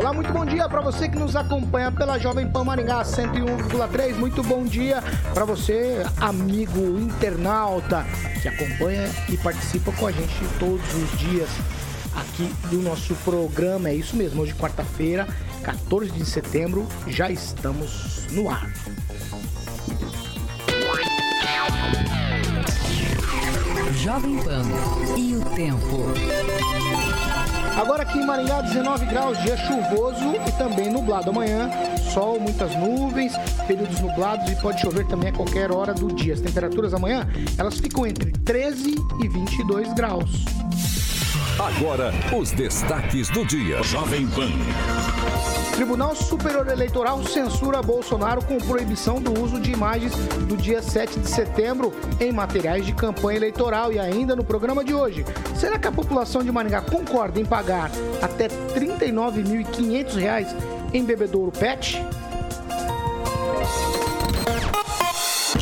Olá, muito bom dia para você que nos acompanha pela Jovem Pan Maringá 101,3. Muito bom dia para você, amigo internauta, que acompanha e participa com a gente todos os dias aqui do nosso programa. É isso mesmo, hoje quarta-feira, 14 de setembro, já estamos no ar. Jovem Pan e o tempo. Agora aqui em Maringá, 19 graus, dia chuvoso e também nublado. Amanhã, sol, muitas nuvens, períodos nublados e pode chover também a qualquer hora do dia. As temperaturas amanhã, elas ficam entre 13 e 22 graus. Agora, os destaques do dia. Jovem Pan. Tribunal Superior Eleitoral censura Bolsonaro com proibição do uso de imagens do dia 7 de setembro em materiais de campanha eleitoral. E ainda no programa de hoje, será que a população de Maringá concorda em pagar até R$ 39.500 em bebedouro PET?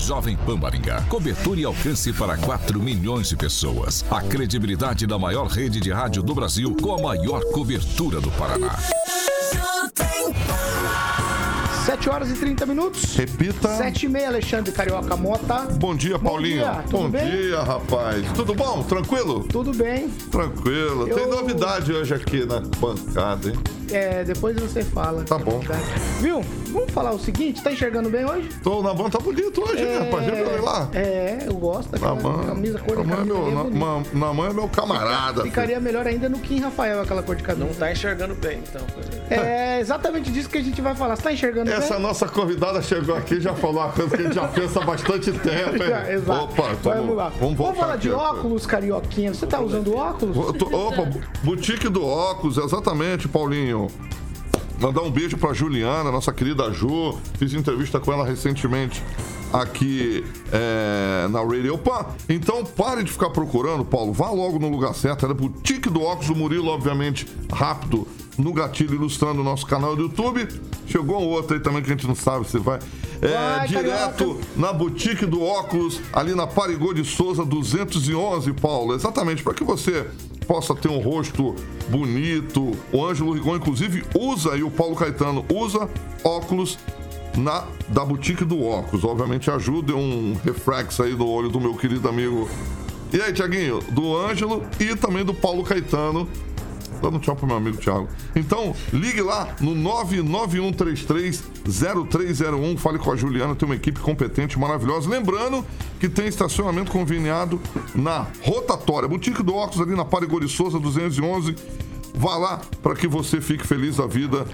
Jovem Pan Maringá. Cobertura e alcance para 4 milhões de pessoas. A credibilidade da maior rede de rádio do Brasil com a maior cobertura do Paraná. 7 horas e 30 minutos. Repita. 7 e meia, Alexandre Carioca Mota. Bom dia, Paulinho. dia, tudo Bom bem? dia, rapaz. Tudo bom? Tranquilo? Tudo bem? Tranquilo. Tem Eu- novidade hoje aqui na bancada, hein? É, depois você fala. Tá bom. Viu? Vamos falar o seguinte, tá enxergando bem hoje? Tô na mão, tá bonito hoje, né, rapaz? Já viu lá? É, eu gosto Na daquela mão. camisa cor de Na é meu, cabelo, na, é ma- na mão é meu camarada. Ficaria melhor ainda no Kim Rafael, aquela cor de cabelo. Não tá enxergando bem, então. É exatamente disso que a gente vai falar. Você tá enxergando Essa bem? nossa convidada chegou aqui e já falou uma coisa que a gente já pensa há bastante tempo, hein? Já, Exato. Opa, vamos, lá. Vamos, voltar falar de aqui, ó. óculos, carioquinha. Você tá usando óculos? Tô- Opa, boutique do óculos, exatamente, Paulinho. Mandar um beijo pra Juliana, nossa querida Ju. Fiz entrevista com ela recentemente aqui é, na Radio Pan. Então pare de ficar procurando, Paulo. Vá logo no lugar certo. Era Boutique do Óculos, o Murilo, obviamente, rápido no gatilho, ilustrando o nosso canal do YouTube. Chegou um outro aí também que a gente não sabe se vai. É, direto Carioca. na Boutique do Óculos, ali na Parigô de Souza 211, Paulo. Exatamente, para que você possa ter um rosto bonito. O Ângelo Rigon, inclusive, usa, e o Paulo Caetano usa óculos na da Boutique do Óculos. Obviamente ajuda, é um reflex aí do olho do meu querido amigo. E aí, Tiaguinho, do Ângelo e também do Paulo Caetano. Dando tchau pro meu amigo Thiago. Então, ligue lá no 991330301. Fale com a Juliana, tem uma equipe competente, maravilhosa. Lembrando que tem estacionamento conveniado na rotatória. Boutique do Óculos ali na Parigori Souza 211. Vá lá para que você fique feliz da vida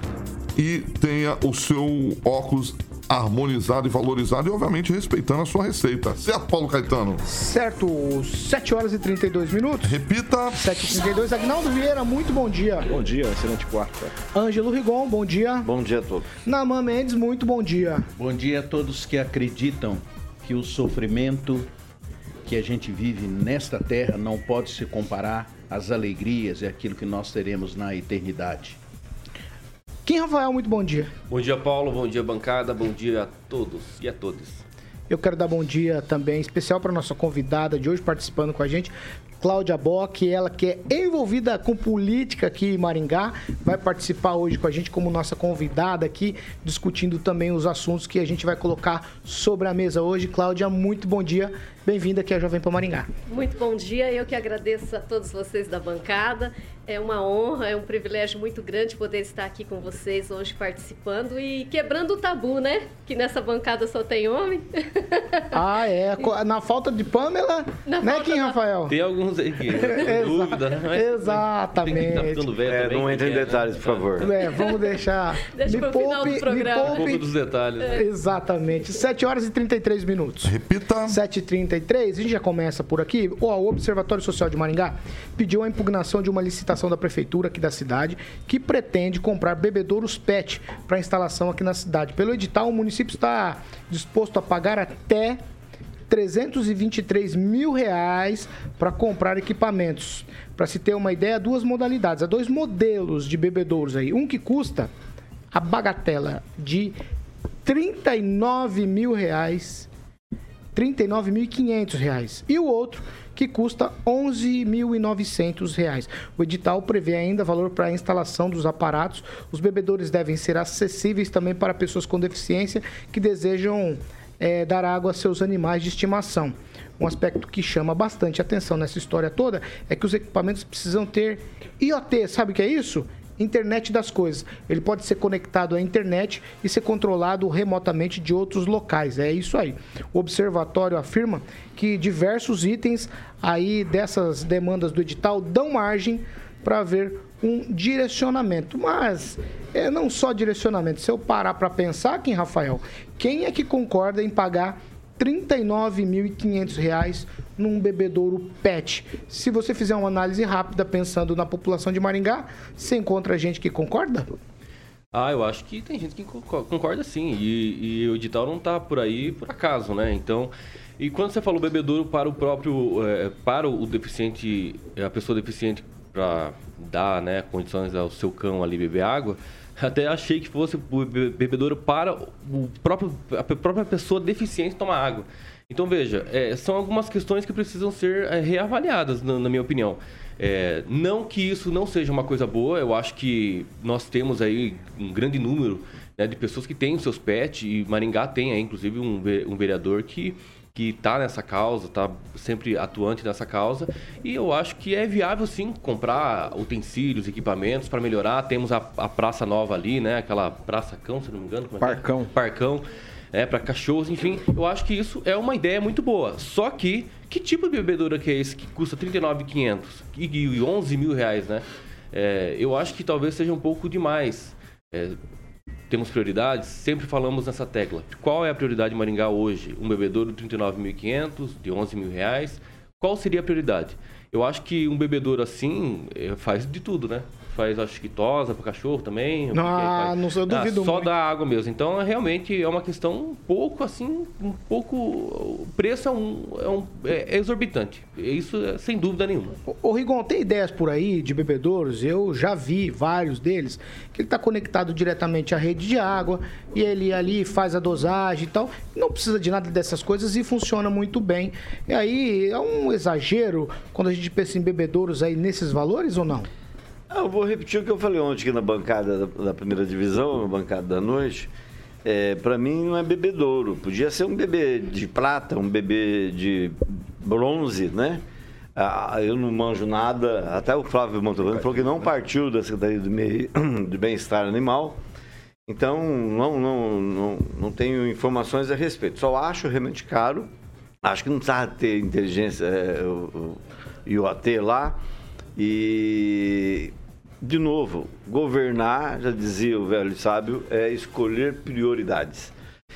e tenha o seu óculos harmonizado e valorizado e, obviamente, respeitando a sua receita. Certo, Paulo Caetano? Certo, 7 horas e 32 minutos. Repita. 7 e 32 Agnaldo Vieira, muito bom dia. Bom dia, excelente quarta. Ângelo Rigon, bom dia. Bom dia a todos. Naman Mendes, muito bom dia. Bom dia a todos que acreditam que o sofrimento que a gente vive nesta terra não pode se comparar às alegrias e aquilo que nós teremos na eternidade. Kim Rafael, muito bom dia. Bom dia, Paulo. Bom dia, bancada. Bom dia a todos e a todas. Eu quero dar bom dia também especial para nossa convidada de hoje participando com a gente, Cláudia Bock, ela que é envolvida com política aqui em Maringá, vai participar hoje com a gente como nossa convidada aqui, discutindo também os assuntos que a gente vai colocar sobre a mesa hoje. Cláudia, muito bom dia. Bem-vinda aqui à Jovem Pan Maringá. Muito bom dia, eu que agradeço a todos vocês da bancada. É uma honra, é um privilégio muito grande poder estar aqui com vocês hoje participando e quebrando o tabu, né? Que nessa bancada só tem homem. Ah, é. Na falta de Pamela, Na né, Kim da- Rafael? Tem alguns aí que dúvida, né? Exatamente. Tem que tá ficando velho É, também, não entre em que é, detalhes, né? por favor. É, vamos deixar. Deixa me pro final do poupe, programa. me Um pouco poupe. dos detalhes. né? Exatamente. 7 horas e 33 minutos. Repita. 7h33. 33, a gente já começa por aqui. O Observatório Social de Maringá pediu a impugnação de uma licitação da prefeitura aqui da cidade que pretende comprar bebedouros PET para instalação aqui na cidade. Pelo edital, o município está disposto a pagar até 323 mil reais para comprar equipamentos. Para se ter uma ideia, duas modalidades, há dois modelos de bebedouros aí. Um que custa a bagatela de 39 mil reais, 39.500 reais. E o outro que custa 11.900 reais. O edital prevê ainda valor para a instalação dos aparatos. Os bebedores devem ser acessíveis também para pessoas com deficiência que desejam é, dar água a seus animais de estimação. Um aspecto que chama bastante atenção nessa história toda é que os equipamentos precisam ter IoT. Sabe o que é isso? Internet das coisas. Ele pode ser conectado à internet e ser controlado remotamente de outros locais. É isso aí. O observatório afirma que diversos itens aí dessas demandas do edital dão margem para haver um direcionamento. Mas é não só direcionamento. Se eu parar para pensar aqui, Rafael, quem é que concorda em pagar R$ 39.500 num bebedouro PET. Se você fizer uma análise rápida pensando na população de Maringá, você encontra gente que concorda? Ah, eu acho que tem gente que concorda sim. E, e o edital não está por aí por acaso, né? Então, e quando você falou bebedouro para o próprio, é, para o deficiente, a pessoa deficiente para dar né, condições ao seu cão ali beber água, até achei que fosse bebedouro para o próprio, a própria pessoa deficiente tomar água. Então, veja, é, são algumas questões que precisam ser é, reavaliadas, na, na, minha opinião. É, não que isso não seja uma coisa boa, eu acho que nós temos aí um grande número né, de pessoas que têm os seus pets, e Maringá tem aí, inclusive, um, um vereador que que está nessa causa, está sempre atuante nessa causa. E eu acho que é viável sim comprar utensílios, equipamentos para melhorar. Temos a, a, Praça Nova ali, né? Aquela Praça Cão, se não me engano. É, é? Parcão. É? Parcão. É, para cachorros, enfim. Eu acho que isso é uma ideia muito boa. Só que, que tipo de bebedouro que é esse que custa R$ 39.500 e 11 mil reais, né? É, eu acho que talvez seja um pouco demais. É, temos prioridades, sempre falamos nessa tecla. Qual é a prioridade de Maringá hoje? Um bebedouro de 39.500, de 11 mil reais. Qual seria a prioridade? Eu acho que um bebedouro assim eh, faz de tudo, né? faz, acho que tosa para cachorro também. Ah, não sei, eu duvido ah, Só muito. da água mesmo. Então, é, realmente é uma questão um pouco assim, um pouco... O preço é, um, é, um, é exorbitante. Isso é, sem dúvida nenhuma. Ô, Rigon, tem ideias por aí de bebedouros? Eu já vi vários deles, que ele está conectado diretamente à rede de água e ele ali faz a dosagem e tal. Não precisa de nada dessas coisas e funciona muito bem. E aí, é um exagero quando a gente pensa em bebedouros aí nesses valores ou não? Eu vou repetir o que eu falei ontem aqui na bancada da, primeira divisão, na bancada da noite. É, para mim não é bebedouro. Podia ser um bebê de prata, um bebê de bronze, né? Ah, eu não manjo nada. Até o Flávio Montalvano falou que não partiu da Secretaria de Bem-Estar Animal. Então, não, não, não, não tenho informações a respeito. Só acho realmente caro. Acho que não precisa ter inteligência, é, o, o IoT lá. E de novo, governar, já dizia o velho sábio, é escolher prioridades.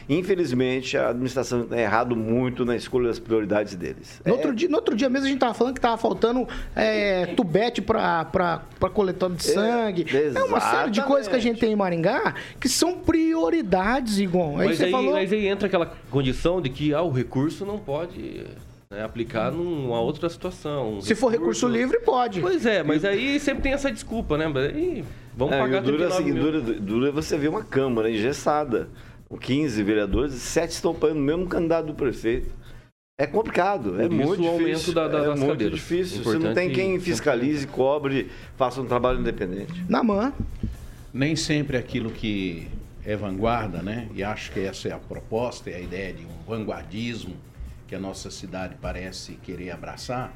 Infelizmente, a administração tem errado muito na escolha das prioridades deles. No, é... outro, dia, no outro dia mesmo a gente estava falando que estava faltando é, tubete para coletor de sangue. É, é, uma série de coisas que a gente tem em Maringá que são prioridades, Igon. Mas aí, falou... mas aí entra aquela condição de que ah, o recurso não pode né, aplicar numa outra situação. Um Se recurso... for recurso livre, pode. Pois é, mas aí sempre tem essa desculpa, né? Aí vamos é, pagar dura, assim, dura, dura você ver uma Câmara engessada. 15 vereadores, 7 estão apoiando o mesmo candidato do prefeito. É complicado, é muito difícil. Da, da, é muito cadeiras. difícil. Importante você não tem quem fiscalize, cobre, faça um trabalho independente. Na mão. Nem sempre aquilo que é vanguarda, né? E acho que essa é a proposta, é a ideia de um vanguardismo que a nossa cidade parece querer abraçar,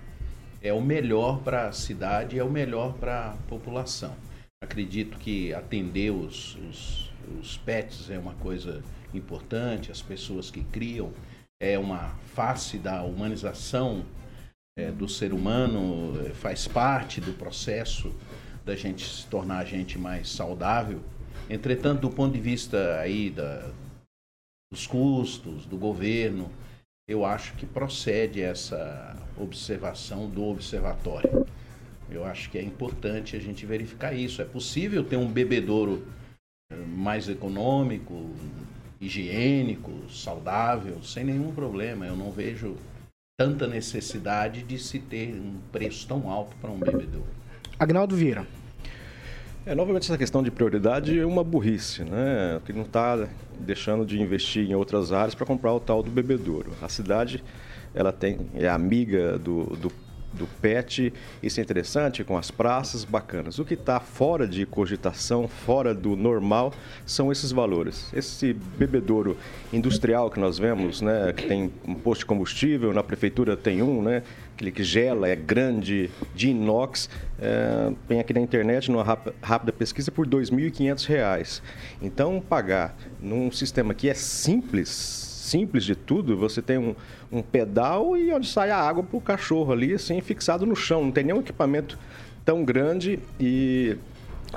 é o melhor para a cidade, é o melhor para a população. Acredito que atender os, os, os pets é uma coisa importante, as pessoas que criam, é uma face da humanização é, do ser humano, é, faz parte do processo da gente se tornar a gente mais saudável. Entretanto, do ponto de vista aí da, dos custos, do governo, eu acho que procede essa observação do observatório. Eu acho que é importante a gente verificar isso. É possível ter um bebedouro mais econômico, higiênico, saudável, sem nenhum problema. Eu não vejo tanta necessidade de se ter um preço tão alto para um bebedouro. Agnaldo Vieira. É, novamente, essa questão de prioridade é uma burrice, né? Que não está deixando de investir em outras áreas para comprar o tal do bebedouro. A cidade, ela tem, é amiga do, do do PET, isso é interessante, com as praças bacanas. O que está fora de cogitação, fora do normal, são esses valores. Esse bebedouro industrial que nós vemos, né, que tem um posto de combustível, na prefeitura tem um, né, aquele que gela, é grande, de inox, é, tem aqui na internet, numa rápida pesquisa, por R$ 2.500. Então, pagar num sistema que é simples, simples de tudo, você tem um, um pedal e onde sai a água para o cachorro ali, assim, fixado no chão. Não tem nenhum equipamento tão grande e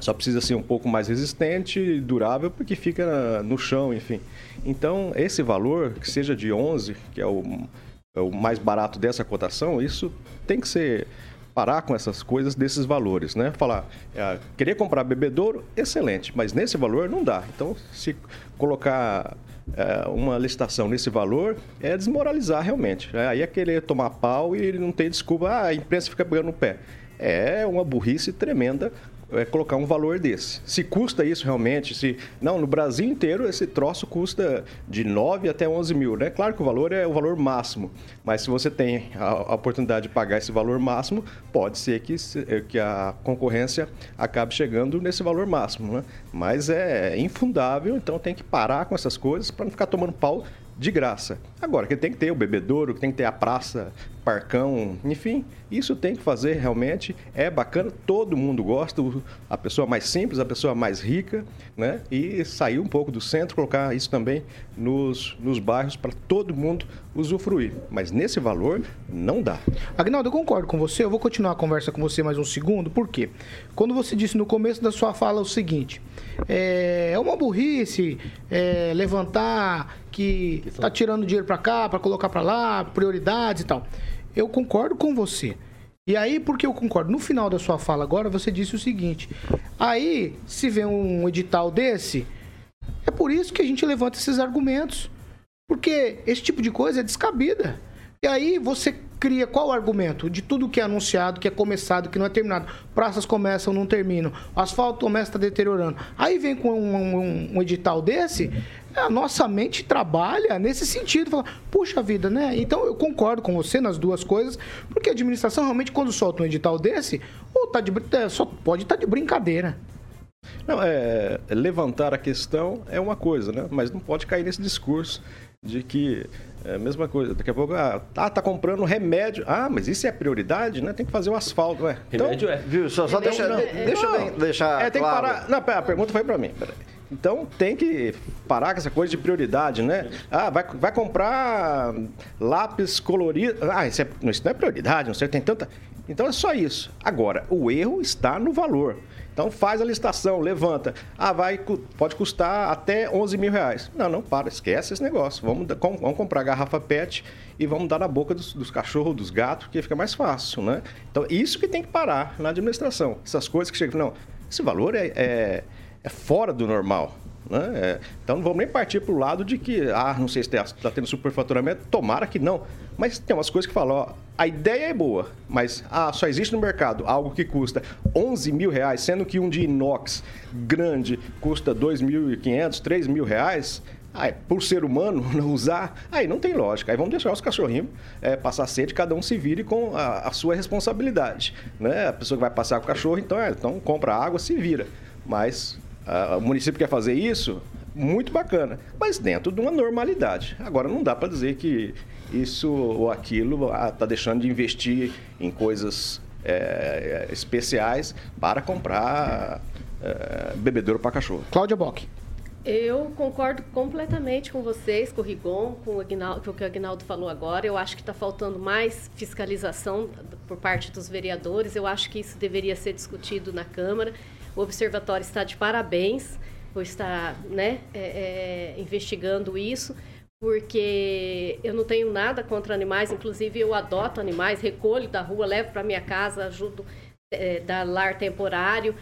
só precisa ser um pouco mais resistente e durável porque fica no chão, enfim. Então, esse valor, que seja de 11, que é o, é o mais barato dessa cotação, isso tem que ser parar com essas coisas desses valores, né? Falar, é, querer comprar bebedouro, excelente, mas nesse valor não dá. Então, se colocar uma licitação nesse valor, é desmoralizar realmente. É, aí é querer tomar pau e não tem desculpa, ah, a imprensa fica pegando no pé. É uma burrice tremenda é, colocar um valor desse. Se custa isso realmente, se não, no Brasil inteiro esse troço custa de 9 até 11 mil, né? Claro que o valor é o valor máximo, mas se você tem a, a oportunidade de pagar esse valor máximo, pode ser que, é, que a concorrência acabe chegando nesse valor máximo, né? Mas é infundável, então tem que parar com essas coisas para não ficar tomando pau de graça. Agora, que tem que ter o bebedouro, que tem que ter a praça, parcão, enfim, isso tem que fazer realmente, é bacana, todo mundo gosta, a pessoa mais simples, a pessoa mais rica, né? E sair um pouco do centro, colocar isso também nos, nos bairros para todo mundo usufruir. Mas nesse valor, não dá. Agnaldo, eu concordo com você, eu vou continuar a conversa com você mais um segundo, por quê? Quando você disse no começo da sua fala o seguinte, é, é uma burrice é, levantar que está tirando dinheiro para cá, para colocar para lá, prioridades e tal. Eu concordo com você. E aí, porque eu concordo? No final da sua fala agora, você disse o seguinte: aí, se vê um edital desse, é por isso que a gente levanta esses argumentos. Porque esse tipo de coisa é descabida. E aí você cria qual argumento? De tudo que é anunciado, que é começado, que não é terminado. Praças começam, não terminam. O asfalto começa, está deteriorando. Aí vem com um, um, um edital desse, a nossa mente trabalha nesse sentido. Fala, Puxa vida, né? Então eu concordo com você nas duas coisas, porque a administração realmente, quando solta um edital desse, ou tá de, é, só pode estar tá de brincadeira. Não, é, levantar a questão é uma coisa, né? Mas não pode cair nesse discurso de que é a mesma coisa. Daqui a pouco, ah, tá, tá comprando remédio. Ah, mas isso é prioridade, né? Tem que fazer o asfalto, ué. Então, remédio é. Viu? Só, só deixa, não, deixa não, deixar. É, tem claro. que parar. Não, a pergunta foi para mim. Peraí. Então tem que parar com essa coisa de prioridade, né? Ah, vai, vai comprar lápis colorido. Ah, isso, é, isso não é prioridade, não sei, tem tanta. Então é só isso. Agora, o erro está no valor. Então faz a licitação, levanta. Ah, vai, pode custar até 11 mil reais. Não, não, para, esquece esse negócio. Vamos, vamos comprar garrafa PET e vamos dar na boca dos, dos cachorros, dos gatos, que fica mais fácil, né? Então isso que tem que parar na administração. Essas coisas que chegam, não, esse valor é, é, é fora do normal. Né? É, então não vamos nem partir para o lado de que, ah, não sei se está tá tendo superfaturamento, tomara que não. Mas tem umas coisas que falam, ó, a ideia é boa, mas ah, só existe no mercado algo que custa 11 mil reais, sendo que um de inox grande custa 2.500, 3 mil reais. Aí, por ser humano não usar, aí não tem lógica. Aí vamos deixar os cachorrinhos é, passar sede, cada um se vire com a, a, sua responsabilidade. Né? A pessoa que vai passar com o cachorro, então, é, então compra água, se vira. Mas ah, o município quer fazer isso, muito bacana, mas dentro de uma normalidade. Agora, não dá para dizer que isso ou aquilo está deixando de investir em coisas é, especiais para comprar é, bebedouro para cachorro. Cláudia Bock. Eu concordo completamente com vocês, com o Rigon, com o, Aguinaldo, com o que o Agnaldo falou agora. Eu acho que está faltando mais fiscalização por parte dos vereadores. Eu acho que isso deveria ser discutido na Câmara. O Observatório está de parabéns por estar né, é, é, investigando isso, porque eu não tenho nada contra animais, inclusive eu adoto animais, recolho da rua, levo para minha casa, ajudo é, dar lar temporário,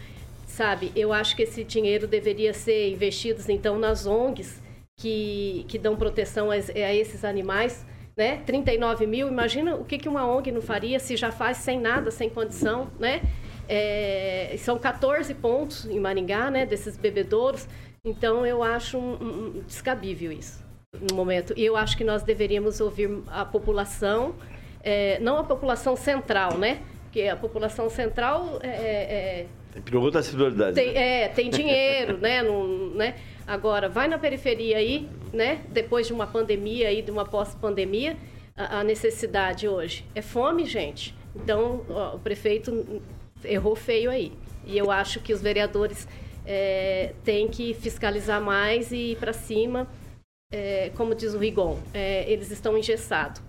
sabe? Eu acho que esse dinheiro deveria ser investido então nas ONGs que, que dão proteção a, a esses animais, né? 39 mil, imagina o que, que uma ONG não faria se já faz sem nada, sem condição, né? É, são 14 pontos em Maringá, né, desses bebedouros. Então, eu acho um, um, descabível isso no momento. E eu acho que nós deveríamos ouvir a população, é, não a população central, né? Porque a população central é, é, tem outras prioridades. Tem, né? É, tem dinheiro, né? Não, né? Agora, vai na periferia aí, né? Depois de uma pandemia aí, de uma pós-pandemia, a, a, necessidade hoje é fome, gente. Então, ó, o prefeito errou feio aí. E eu acho que os vereadores é, têm que fiscalizar mais e ir para cima. É, como diz o Rigon, é, eles estão engessados.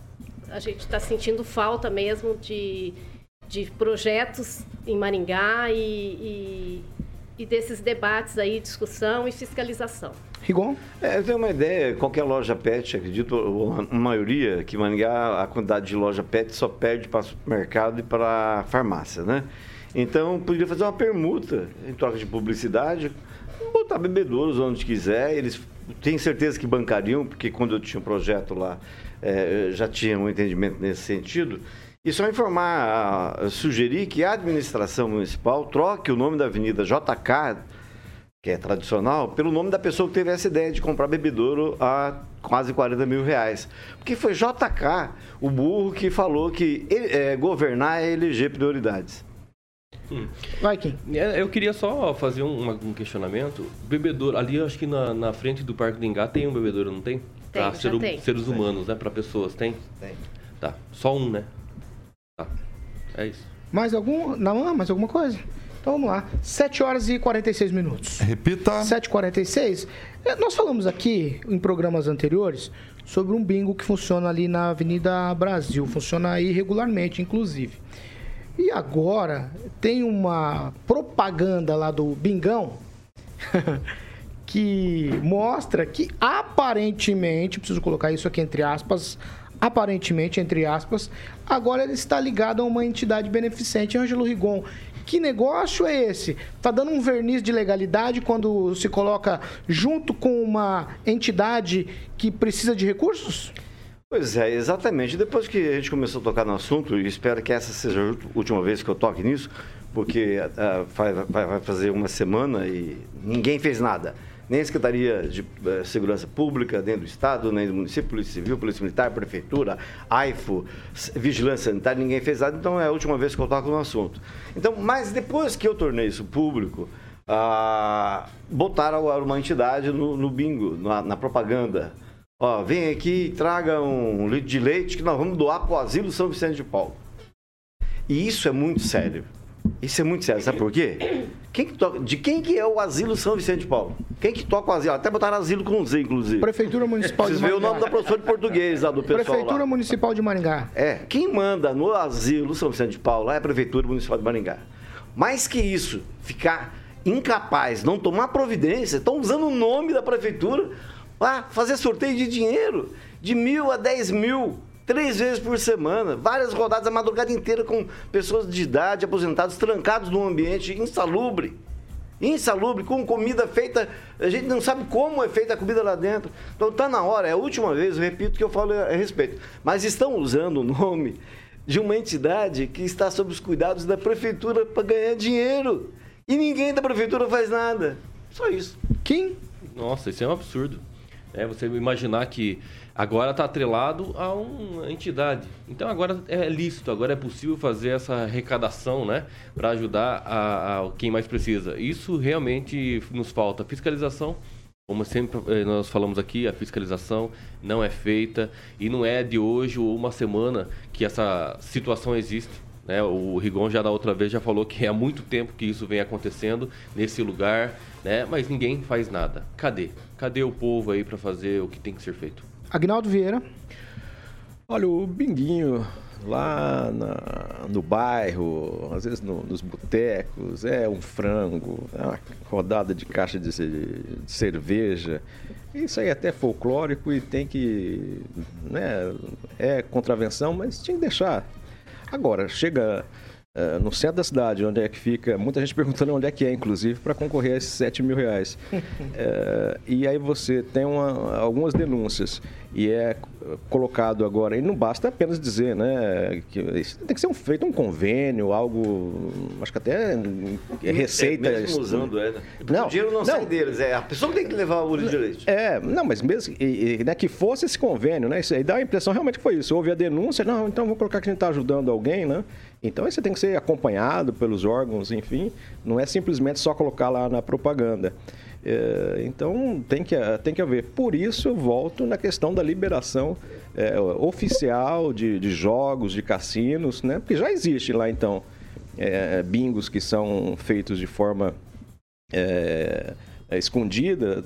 A gente está sentindo falta mesmo de, de projetos em Maringá e, e, e desses debates aí, discussão e fiscalização. Rigon? É, eu tenho uma ideia, qualquer loja pet, acredito, a maioria, que Maringá, a quantidade de loja pet só perde para supermercado e para farmácia, né? Então, poderia fazer uma permuta em troca de publicidade, botar bebedouros onde quiser, eles têm certeza que bancariam, porque quando eu tinha um projeto lá, é, já tinha um entendimento nesse sentido. E só informar, sugerir que a administração municipal troque o nome da avenida JK, que é tradicional, pelo nome da pessoa que teve essa ideia de comprar bebedouro a quase 40 mil reais. Porque foi JK, o burro, que falou que é, governar é eleger prioridades. Hum. Vai, Kim. É, eu queria só fazer um, um questionamento. Bebedouro, ali acho que na, na, frente do Parque do Engá tem um bebedouro, não tem? Tem, pra ser, tem. Seres humanos, né? Para pessoas, tem? Tem. Tá, só um, né? Tá, é isso. Mais algum? Não, mais alguma coisa? Então vamos lá. 7 horas e 46 minutos. Repita. 7h46. É, nós falamos aqui em programas anteriores sobre um bingo que funciona ali na Avenida Brasil. Funciona irregularmente, inclusive. E agora tem uma propaganda lá do Bingão que mostra que aparentemente, preciso colocar isso aqui entre aspas, aparentemente, entre aspas, agora ele está ligado a uma entidade beneficente, Ângelo Rigon. Que negócio é esse? Tá dando um verniz de legalidade quando se coloca junto com uma entidade que precisa de recursos? Pois é, exatamente. Depois que a gente começou a tocar no assunto, e espero que essa seja a última vez que eu toque nisso, porque uh, vai, vai, fazer uma semana e ninguém fez nada. Nem a Secretaria de uh, Segurança Pública dentro do Estado, nem do município, Polícia Civil, Polícia Militar, Prefeitura, AIFO, Vigilância Sanitária, ninguém fez nada, então é a última vez que eu toco no assunto. Então, mas depois que eu tornei isso público, uh, botaram uma entidade no, no bingo, na, na propaganda Ó, vem aqui e traga um litro de leite que nós vamos doar para o Asilo São Vicente de Paulo. E isso é muito sério. Isso é muito sério. Sabe por quê? Quem que toca, de quem que é o Asilo São Vicente de Paulo? Quem que toca o asilo? Até botaram asilo com Z, inclusive. Prefeitura Municipal Vocês de Maringá. Vocês o nome da professora de português lá do pessoal Prefeitura lá. Municipal de Maringá. É. Quem manda no Asilo São Vicente de Paulo é a Prefeitura Municipal de Maringá. Mais que isso, ficar incapaz, não tomar providência, estão usando o nome da Prefeitura Lá, fazer sorteio de dinheiro, de mil a dez mil, três vezes por semana, várias rodadas a madrugada inteira com pessoas de idade, aposentados, trancados num ambiente insalubre. Insalubre, com comida feita, a gente não sabe como é feita a comida lá dentro. Então tá na hora, é a última vez, eu repito que eu falo a respeito. Mas estão usando o nome de uma entidade que está sob os cuidados da prefeitura para ganhar dinheiro. E ninguém da prefeitura faz nada. Só isso. Quem? Nossa, isso é um absurdo. É, você imaginar que agora está atrelado a uma entidade. Então agora é lícito, agora é possível fazer essa arrecadação né, para ajudar a, a, quem mais precisa. Isso realmente nos falta. Fiscalização, como sempre eh, nós falamos aqui, a fiscalização não é feita e não é de hoje ou uma semana que essa situação existe. Né? O Rigon já da outra vez já falou que há muito tempo que isso vem acontecendo nesse lugar, né? mas ninguém faz nada. Cadê? Cadê o povo aí para fazer o que tem que ser feito? Agnaldo Vieira. Olha, o binguinho lá na- no bairro, às vezes no- nos botecos, é um frango, é uma rodada de caixa de, de cerveja. Isso aí é até folclórico e tem que. Né, é contravenção, mas tinha que deixar. Agora, chega eh, no centro da cidade, onde é que fica, muita gente perguntando onde é que é, inclusive, para concorrer a esses 7 mil reais. Eh, e aí você tem uma- algumas denúncias e é colocado agora, e não basta apenas dizer, né, que isso tem que ser um, feito um convênio, algo, acho que até é receita... É, mesmo usando, é. né? Porque Não, o dinheiro não, não. sai deles, é a pessoa que tem que levar o olho de leite. É, não, mas mesmo e, e, né, que fosse esse convênio, né? Isso aí dá a impressão realmente que foi isso. Houve a denúncia, não, então vou colocar que a gente está ajudando alguém, né? Então isso tem que ser acompanhado pelos órgãos, enfim. Não é simplesmente só colocar lá na propaganda. É, então tem que, tem que haver. Por isso eu volto na questão da liberação é, oficial de, de jogos, de cassinos, né? Porque já existe lá então é, bingos que são feitos de forma escondida,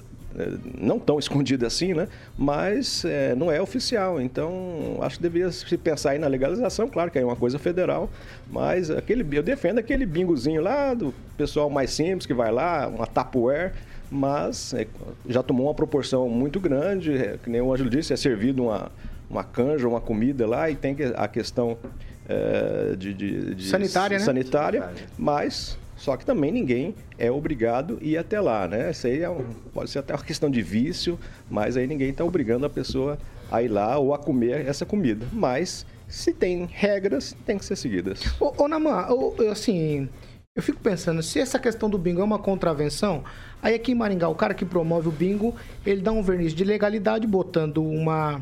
não tão escondida assim, né? Mas é, não é oficial. Então, acho que deveria se pensar aí na legalização. Claro que é uma coisa federal, mas aquele, eu defendo aquele bingozinho lá do pessoal mais simples que vai lá, uma Tupperware, mas é, já tomou uma proporção muito grande. é, que nem o Ângelo disse, é servido uma, uma canja, uma comida lá e tem a questão é, de, de- de Sanitária, né? sanitária, mas só que também ninguém é obrigado a ir até lá, né? Isso aí é um- pode ser até uma questão de vício, mas aí ninguém está obrigando a pessoa a ir lá ou a comer essa comida. Mas se tem regras, tem que ser seguidas. Ô, ô eu, assim, eu fico pensando, se essa questão do bingo é uma contravenção, aí aqui em Maringá, o cara que promove o bingo, ele dá um verniz de legalidade botando uma,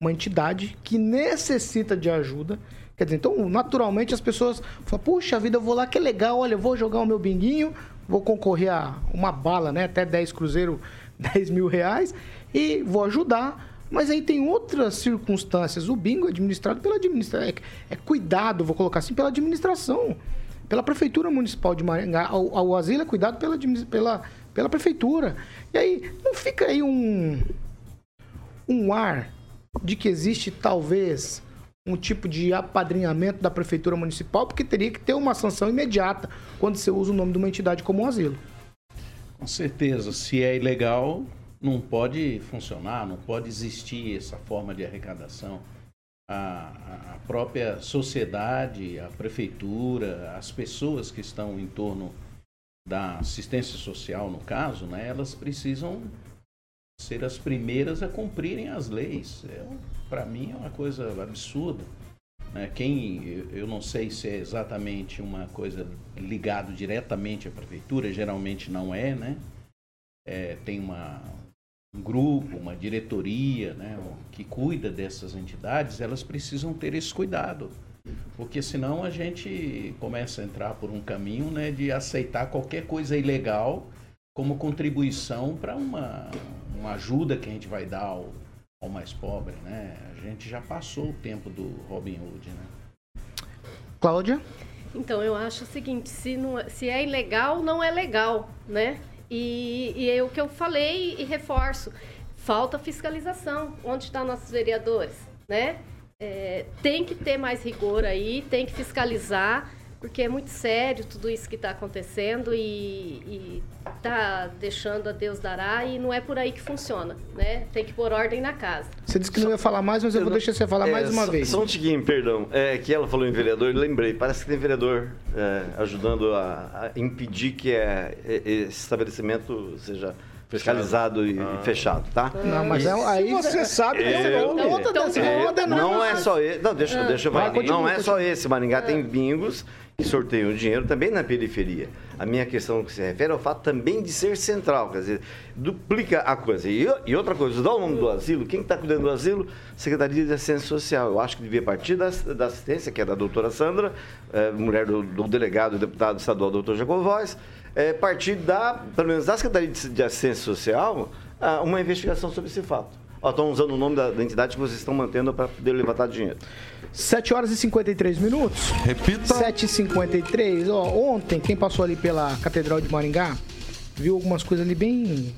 uma entidade que necessita de ajuda. Quer dizer, então, naturalmente as pessoas falam, puxa vida, eu vou lá, que legal, olha, eu vou jogar o meu binguinho, vou concorrer a uma bala, né? Até 10 cruzeiro, 10 mil reais, e vou ajudar. Mas aí tem outras circunstâncias. O bingo é administrado pela administração. É, é cuidado, vou colocar assim, pela administração. Pela Prefeitura Municipal de Maringá. O, o asilo é cuidado pela, pela, pela Prefeitura. E aí, não fica aí um, um ar de que existe talvez um tipo de apadrinhamento da Prefeitura Municipal, porque teria que ter uma sanção imediata quando você usa o nome de uma entidade como um asilo. Com certeza, se é ilegal, não pode funcionar, não pode existir essa forma de arrecadação. A, a- própria sociedade, a prefeitura, as pessoas que estão em torno da assistência social, no caso, né, elas precisam ser as primeiras a cumprirem as leis. Para mim é uma coisa absurda. né? Quem, eu- não sei se é exatamente uma coisa ligado diretamente à prefeitura, geralmente não é, né? É, tem uma, um grupo, uma diretoria, né, que cuida dessas entidades, elas precisam ter esse cuidado. Porque senão a gente começa a entrar por um caminho né, de aceitar qualquer coisa ilegal como contribuição para uma, uma ajuda que a gente vai dar ao, ao mais pobre. Né? A gente já passou o tempo do Robin Hood. Né? Cláudia? Então, eu acho o seguinte, se, não, é- se é ilegal, não é legal, né? E, e é o que eu falei e reforço. Falta fiscalização. Onde estão nossos vereadores, né? É, tem que ter mais rigor aí, tem que fiscalizar, porque é muito sério tudo isso que está acontecendo e está deixando a Deus dará e não é por aí que funciona, né? Tem que pôr ordem na casa. Você disse que não ia falar mais, mas eu vou deixar você falar É, mais uma só- vez. Só um tiquinho, perdão. É que ela falou em vereador, eu lembrei. Parece que tem vereador é, ajudando a, a impedir que é, é, esse estabelecimento seja fiscalizado e Ah. fechado, tá? Não, mas E- é, aí você sabe, é é o outra, outra, Então, dessa- é, outra não é só esse. Não, deixa, deixa eu Vai, continua, não é só esse. Maringá tem bingos que sorteiam dinheiro também na periferia. A minha questão que se refere ao fato também de ser central, quer dizer, duplica a coisa. E, e outra coisa, dá o nome do asilo, quem está cuidando do asilo? Secretaria de Assistência Social. Eu acho que devia partir da, da assistência, que é da doutora Sandra, eh, mulher do, do delegado e deputado estadual, doutor Jacob Voz, eh, partir da, pelo menos da Secretaria de, de Assistência Social, uma investigação sobre esse fato. Ó, Estão usando o nome da, da entidade que vocês estão mantendo para poder levantar dinheiro. 7 horas e 53 minutos. Repita. 7h53. Ó, ontem, quem passou ali pela Catedral de Maringá, viu algumas coisas ali bem.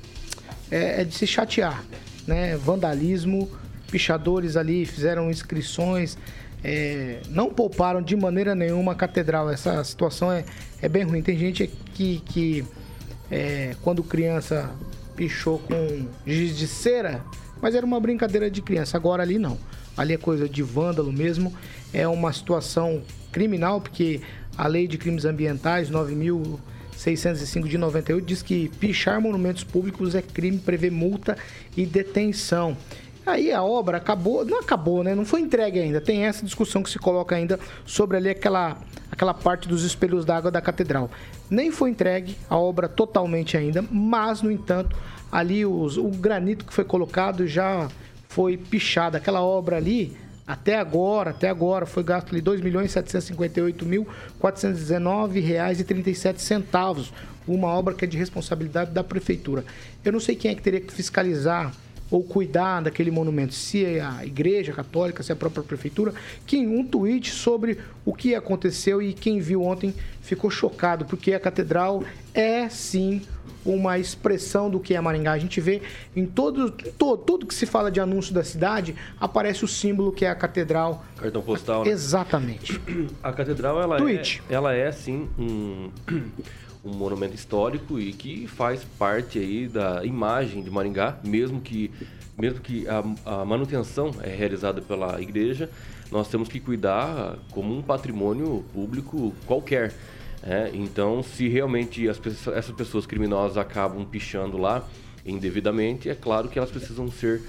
É, é de se chatear, né? Vandalismo, pichadores ali fizeram inscrições é, não pouparam de maneira nenhuma a catedral. Essa situação é, é bem ruim. Tem gente que, que é, quando criança pichou com giz de cera, mas era uma brincadeira de criança. Agora ali não. Ali é coisa de vândalo mesmo. É uma situação criminal, porque a lei de crimes ambientais 9.605 de 98 diz que pichar monumentos públicos é crime, prevê multa e detenção. Aí a obra acabou, não acabou, né? Não foi entregue ainda. Tem essa discussão que se coloca ainda sobre ali aquela, aquela parte dos espelhos d'água da catedral. Nem foi entregue a obra totalmente ainda, mas, no entanto, ali os, o granito que foi colocado já foi pichado. Aquela obra ali, até agora, até agora, foi gasto ali R$ 2.758.419,37. Uma obra que é de responsabilidade da prefeitura. Eu não sei quem é que teria que fiscalizar ou cuidar daquele monumento, se é a igreja católica, se é a própria prefeitura, que em um tweet sobre o que aconteceu e quem viu ontem ficou chocado, porque a catedral é sim uma expressão do que é Maringá. A gente vê em todo, todo, tudo que se fala de anúncio da cidade, aparece o símbolo que é a catedral. Cartão postal, né? Exatamente. A catedral, ela Tweet. é, ela é sim um, um monumento histórico e que faz parte aí da imagem de Maringá, mesmo que mesmo que a, a manutenção é realizada pela igreja, nós temos que cuidar como um patrimônio público qualquer. É, então, se realmente as essas pessoas criminosas acabam pichando lá indevidamente, é claro que elas precisam ser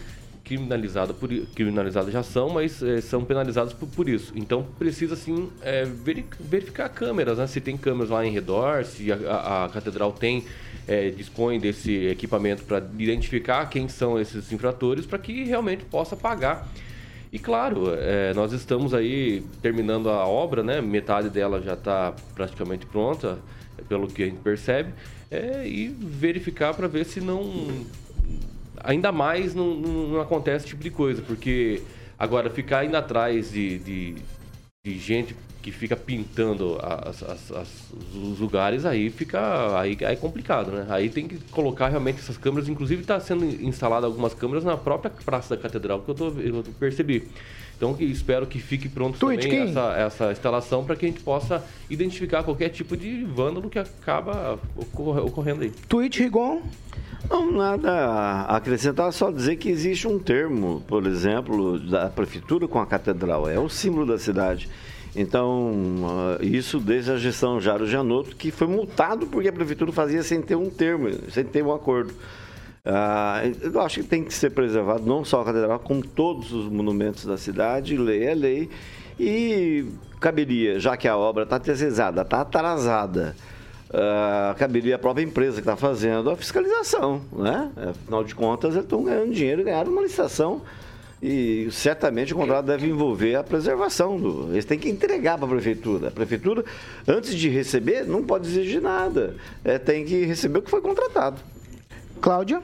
criminalizadas por criminalizadas já são, mas é, são penalizadas por, por, isso. Então precisa sim é, verificar câmeras, né? Se tem câmeras lá em redor, se a, a, a catedral tem é, dispõe desse equipamento para identificar quem são esses infratores, para que realmente possa pagar e claro, é, nós estamos aí terminando a obra, né? Metade dela já está praticamente pronta, pelo que a gente percebe, é, e verificar para ver se não. Ainda mais não, não, acontece esse tipo de coisa, porque agora ficar indo atrás de, de, de gente que fica pintando as, as, as, os lugares, aí fica aí, aí é complicado, né? Aí tem que colocar realmente essas câmeras, inclusive está sendo instalada algumas câmeras na própria Praça da Catedral, que eu, tô, eu percebi. Então espero que fique pronto Tweet, também essa, essa instalação para que a gente possa identificar qualquer tipo de vândalo que acaba ocorrendo aí. Tweet, Rigon? Não, nada a acrescentar, só dizer que existe um termo, por exemplo, da prefeitura com a catedral, é o símbolo da cidade. Então, isso desde a gestão Jaro Janotto, que foi multado porque a prefeitura fazia sem ter um termo, sem ter um acordo. Uh, eu acho que tem que ser preservado não só a catedral, como todos os monumentos da cidade, lei é lei. E caberia, já que a obra está terceirizada, está atrasada, uh, caberia a própria empresa que está fazendo a fiscalização. Né? Afinal de contas, eles estão ganhando dinheiro, ganharam uma licitação e certamente o contrato deve envolver a preservação do. Eles têm que entregar para a prefeitura. A prefeitura, antes de receber, não pode exigir nada. É, tem que receber o que foi contratado. Cláudia?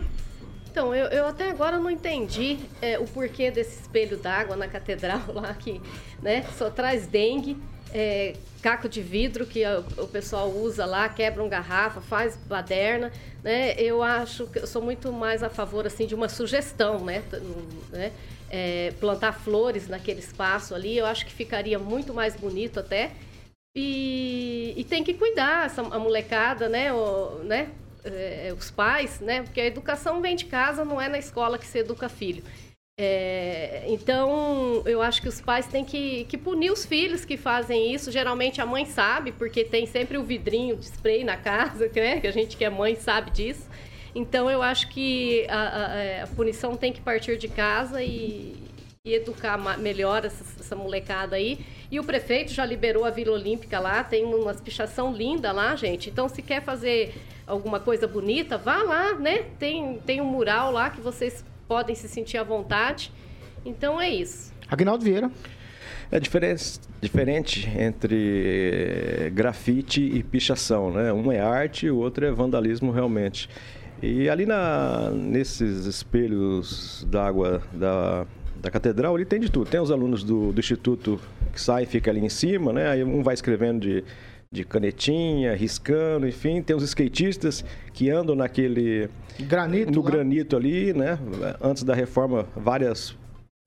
Então, eu, eu até agora não entendi é, o porquê desse espelho d'água na catedral lá, que né, só traz dengue, é, caco de vidro que o pessoal usa lá, quebra um garrafa, faz baderna, né? Eu acho que eu sou muito mais a favor assim de uma sugestão, né? né? É, plantar flores naquele espaço ali, eu acho que ficaria muito mais bonito até. E, e tem que cuidar essa, a molecada, né? O, né? É, os pais, né? Porque a educação vem de casa, não é na escola que se educa filho. É, então, eu acho que os pais têm que, que punir os filhos que fazem isso. Geralmente a mãe sabe, porque tem sempre o vidrinho de spray na casa, né? que a gente que é mãe sabe disso. Então eu acho que a, a, é, a punição tem que partir de casa e, e educar melhor essa, essa, molecada aí. E o prefeito já liberou a Vila Olímpica lá, tem uma pichação linda lá, gente. Então, se quer fazer alguma coisa bonita, vá lá, né? Tem, tem um mural lá que vocês podem se sentir à vontade. Então, é isso. Agnaldo Vieira. É diferente, diferente entre grafite e pichação, né? Um é arte, o outro é vandalismo realmente. E ali na, nesses espelhos d'água da, da catedral, ali tem de tudo. Tem os alunos do, do instituto que saem e fica ali em cima, né? Aí um vai escrevendo de, de canetinha, riscando, enfim. Tem os skatistas que andam naquele... Granito No lá. granito ali, né? Antes da reforma, várias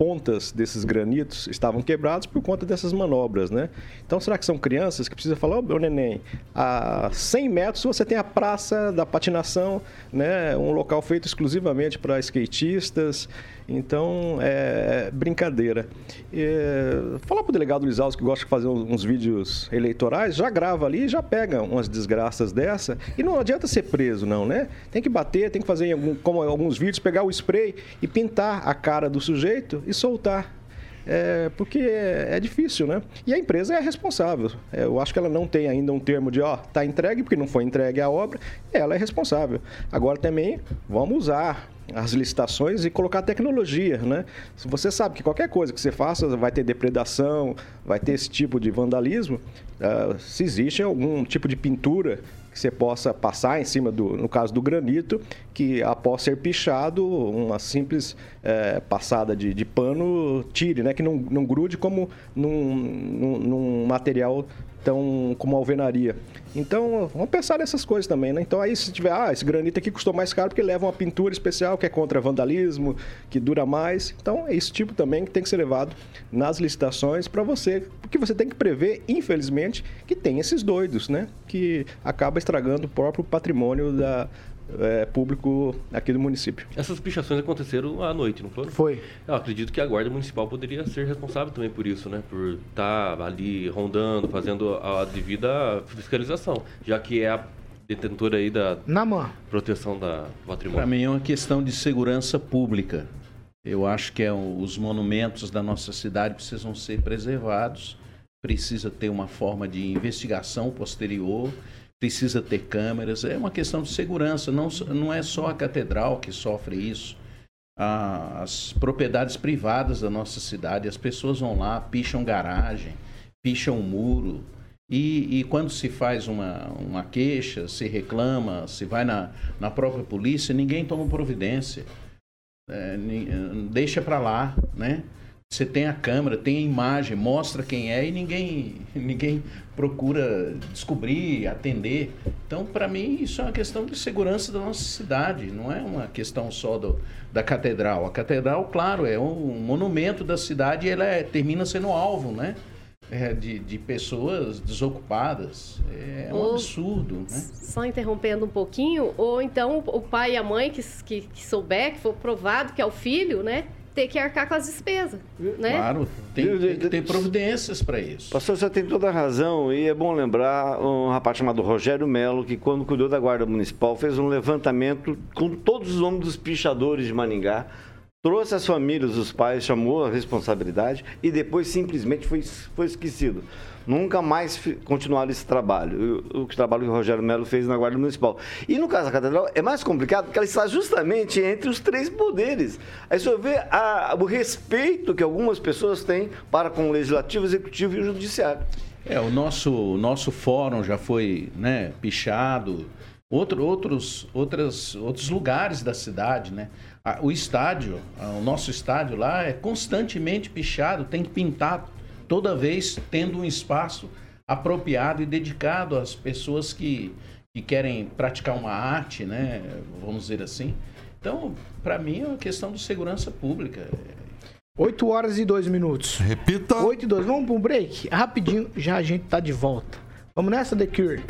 pontas desses granitos estavam quebrados por conta dessas manobras, né? Então, será que são crianças que precisam falar, ô, meu neném, a 100 metros você tem a praça da patinação, né? Um local feito exclusivamente para skatistas. Então, é brincadeira. É, falar para o delegado Alves, que gosta de fazer uns vídeos eleitorais, já grava ali, já pega umas desgraças dessa. E não adianta ser preso, não, né? Tem que bater, tem que fazer, algum, como alguns vídeos, pegar o spray e pintar a cara do sujeito e soltar. É, porque é, difícil, né? E a empresa é responsável. É, eu acho que ela não tem ainda um termo de, ó, tá entregue, porque não foi entregue a obra, ela é responsável. Agora também, vamos usar as licitações e colocar tecnologia, né? Se você sabe que qualquer coisa que você faça vai ter depredação, vai ter esse tipo de vandalismo, uh, se existe algum tipo de pintura que você possa passar em cima do, no caso do granito, que após ser pichado, uma simples é, passada de, de, pano tire, né? Que não, não grude como num, num, num material tão como alvenaria. Então, vamos pensar nessas coisas também, né? Então, aí se tiver, ah, esse granito aqui custou mais caro porque leva uma pintura especial que é contra vandalismo, que dura mais. Então, é esse tipo também que tem que ser levado nas licitações para você, porque você tem que prever, infelizmente, que tem esses doidos, né? Que acaba estragando o próprio patrimônio da, é, público aqui do município. Essas pichações aconteceram à noite, não foram? Foi. Eu acredito que a Guarda Municipal poderia ser responsável também por isso, né? Por estar tá ali rondando, fazendo a devida fiscalização, já que é a detentora aí da proteção da patrimônio. Para mim é uma questão de segurança pública. Eu acho que é, os monumentos da nossa cidade precisam ser preservados, precisa ter uma forma de investigação posterior precisa ter câmeras, é uma questão de segurança, não, não é só a catedral que sofre isso. As propriedades privadas da nossa cidade, as pessoas vão lá, picham garagem, picham muro, e, e, quando se faz uma, uma queixa, se reclama, se vai na, na própria polícia, ninguém toma providência. É, deixa para lá, né? Você tem a câmera, tem a imagem, mostra quem é e ninguém, ninguém procura descobrir, atender. Então, para mim, isso é uma questão de segurança da nossa cidade, não é uma questão só do, da catedral. A catedral, claro, é um monumento da cidade e ela é, termina sendo alvo, né? É, de, de, pessoas desocupadas. É um ou, absurdo, né? Só interrompendo um pouquinho, ou então o pai e a mãe que, que, que souber, que for provado que é o filho, né? Ter que arcar com as despesas, né? Claro, tem, tem que ter providências para isso. Pastor, você tem toda a razão e é bom lembrar um rapaz chamado Rogério Melo, que quando cuidou da Guarda Municipal fez um levantamento com todos os nomes dos pichadores de Maningá, trouxe as famílias, os pais, chamou a responsabilidade e depois simplesmente foi, foi esquecido nunca mais continuaram esse trabalho, o, o trabalho que o Rogério Melo fez na Guarda Municipal. E no caso da Catedral é mais complicado porque ela está justamente entre os três poderes. Aí você vê a, o respeito que algumas pessoas têm para com o Legislativo, o Executivo e o Judiciário. É, o nosso, nosso fórum já foi né, pichado, Outro, outros, outras, outros lugares da cidade, né? O estádio, o nosso estádio lá é constantemente pichado, tem que pintar toda vez tendo um espaço apropriado e dedicado às pessoas que, que querem praticar uma arte, né? Vamos dizer assim. Então, para mim, é uma questão de segurança pública. 8 horas e 2 minutos. Repita. 8 e 2. Vamos para um break? Rapidinho, já a gente tá de volta. Vamos nessa, The Cure.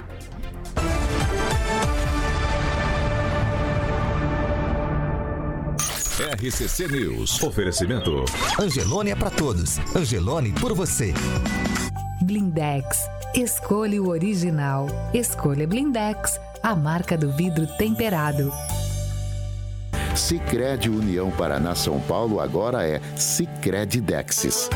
RCC News. Oferecimento. Angelone é para todos. Angelone por você. Blindex. Escolha o original. Escolha Blindex, a marca do vidro temperado. Sicredi União Paraná São Paulo agora é Sicredi Dexis.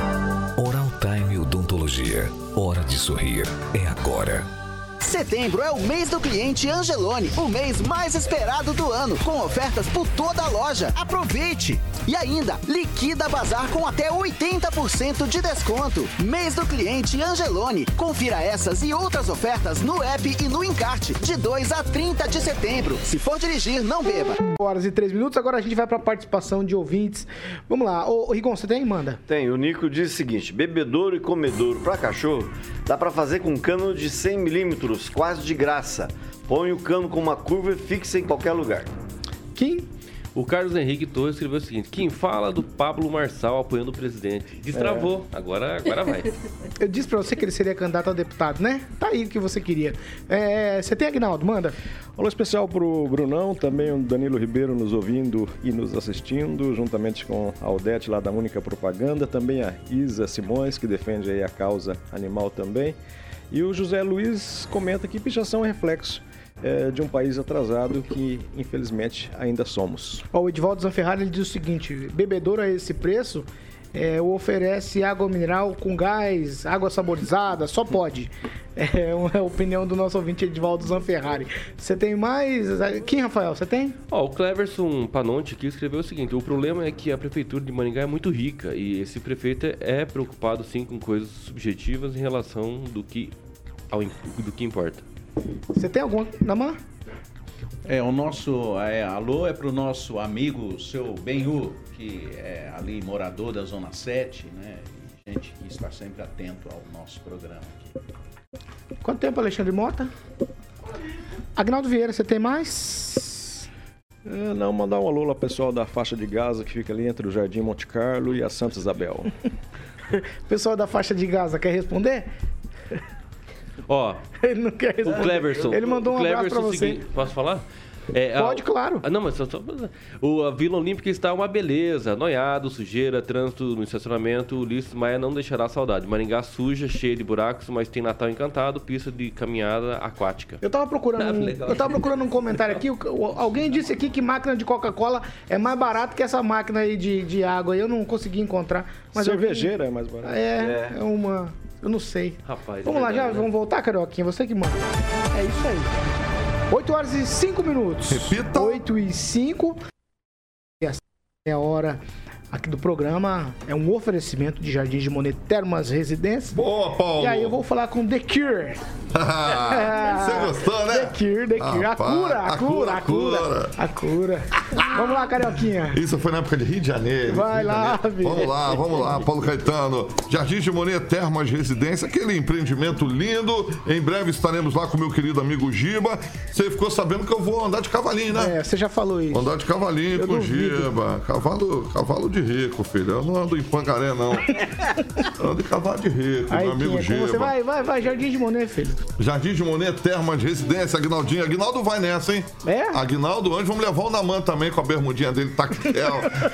Oral Time Odontologia. Hora de sorrir é agora. Setembro é o mês do cliente Angelone, o mês mais esperado do ano, com ofertas por toda a loja. Aproveite! E ainda, liquida bazar com até 80% de desconto. Mês do cliente Angelone. Confira essas e outras ofertas no app e no encarte, de 2 a 30 de setembro. Se for dirigir, não beba. Horas e 3 minutos, agora a gente vai para a participação de ouvintes. Vamos lá, ô, Rigon, você tem? Manda. Tem, o Nico diz o seguinte: bebedouro e comedouro para cachorro dá para fazer com cano de 100 milímetros quase de graça. Põe o cano com uma curva e fixa em qualquer lugar. Kim? O Carlos Henrique Torres escreveu o seguinte: quem fala do Pablo Marçal apoiando o presidente? Destravou, agora, agora vai. Eu disse pra você que ele seria candidato a deputado, né? Tá aí o que você queria. É, você tem, Agnaldo? Manda. Alô especial pro Brunão, também o Danilo Ribeiro nos ouvindo e nos assistindo, juntamente com a Aldete lá da Única Propaganda, também a Isa Simões, que defende aí a causa animal também. E o José Luiz comenta que pichação é reflexo é, de um país atrasado que, infelizmente, ainda somos. Ó, o Edvaldo Zanferrari ele diz o seguinte: bebedouro a esse preço é, oferece água mineral com gás, água saborizada, só pode. É uma opinião do nosso ouvinte Edvaldo Zanferrari. Você tem mais? Quem, Rafael? Você tem? Ó, o Cleverson Panonte aqui escreveu o seguinte: o problema é que a prefeitura de Maringá é muito rica e esse prefeito é preocupado sim com coisas subjetivas em relação do que, ao, do que importa. Você tem alguma na mão? É, o nosso é, alô é para o nosso amigo, seu Benhu, que é ali morador da Zona 7, né? E gente que está sempre atento ao nosso programa aqui. Quanto tempo, Alexandre Mota? Agnaldo Vieira, você tem mais? É, não, mandar um alô lá pessoal da faixa de Gaza que fica ali entre o Jardim Monte Carlo e a Santa Isabel. pessoal da faixa de Gaza quer responder? Ó, ele não quer responder. O Cleverson. Ele mandou um abraço pra você. Segui... Posso falar? É, Pode, a, claro. Ah, não, mas só, só, o, a Vila Olímpica está uma beleza. Noiado, sujeira, trânsito no estacionamento. Ulisses Maia não deixará saudade. Maringá suja, cheia de buracos, mas tem Natal encantado, pista de caminhada aquática. Eu tava procurando, Ah, um, eu tava procurando um comentário aqui. Alguém disse aqui que máquina de Coca-Cola é mais barato que essa máquina aí de, de água. Eu não consegui encontrar. Mas eu- Cervejeira é mais barato. É, é uma. Eu não sei. Rapaz. Vamos é lá, já verdade, né? vamos voltar, Carioquinha? Você que manda. É isso aí. 8 horas e 5 minutos. Repita. 8 e 5. E essa é a hora aqui do programa. É um oferecimento de Jardim de Monet Termas Residência. Boa, Paulo. E aí eu vou falar com The Cure. Você gostou, né? The Cure, The Cure. A Rapaz, cura, a cura, a cura. A cura. Vamos lá, Carioquinha. Isso foi na época de Rio de Janeiro. Vai de lá, Janeiro. Vamos lá, vamos lá, Paulo Caetano. Jardim de Monet Termas Residência, aquele empreendimento lindo. Em breve estaremos lá com meu querido amigo Giba. Você ficou sabendo que eu vou andar de cavalinho, né? É, você já falou isso. Vou andar de cavalinho Eu com o. Giba. Cavalo, cavalo de rico, filho. Eu não ando em pangaré, não. Eu ando de cavalo de rico, Aí, meu amigo como Giba. você vai, vai, vai, Jardim de Monet, filho. Jardim de Monet, Termas, Residência, Agnaldinho. Agnaldo vai nessa, hein? É? Agnaldo, antes vamos levar o Naman também com a bermudinha dele.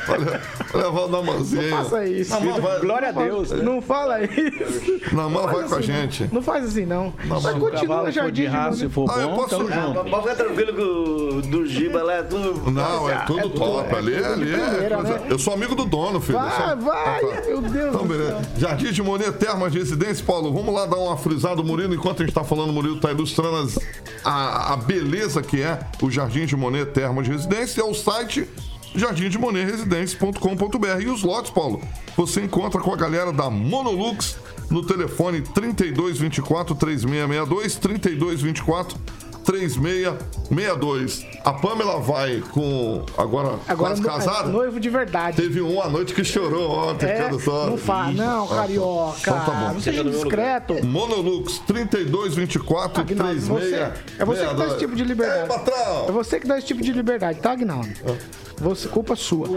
Olha, levar o Namanzinho. Não faça isso. Naman vai, Glória a Deus. Não fala isso. Naman vai com a assim, gente. Não faz assim, não. Mas Se o continua Jardim de de raça Monet. for Ah, eu bom, posso- tamo junto. Pode ficar tranquilo que o do Giba lá é tudo. Não, é tudo top. ali, ali é né? Eu sou amigo do dono, filho. Vai, sou- vai, Ah, tá. meu Deus Então, do beleza. céu. Jardim de Monet, Termas, Residência, Paulo. Vamos lá dar uma frisada do Murilo. Enquanto a gente tá falando, o Murilo tá ilustrando as- a, a beleza que é o Jardim de Monet, Termas, Residência. É o site jardimdemonetresidencia.com.br. E os lotes, Paulo, você encontra com a galera da Monolux no telefone 3224 3662 3224 3662. A Pamela vai com. Agora, Agora quase casada? noivo de verdade. Teve um à noite que chorou ontem, É, cara só. não fala, não, Ah, tá. carioca. Então tá bom. Não seja discreto. Monolux 3224 Aguinaldo, você, 36. é você que dá esse tipo de liberdade. É, patrão! É você que dá esse tipo de liberdade, tá, Aguinaldo? Você, culpa sua.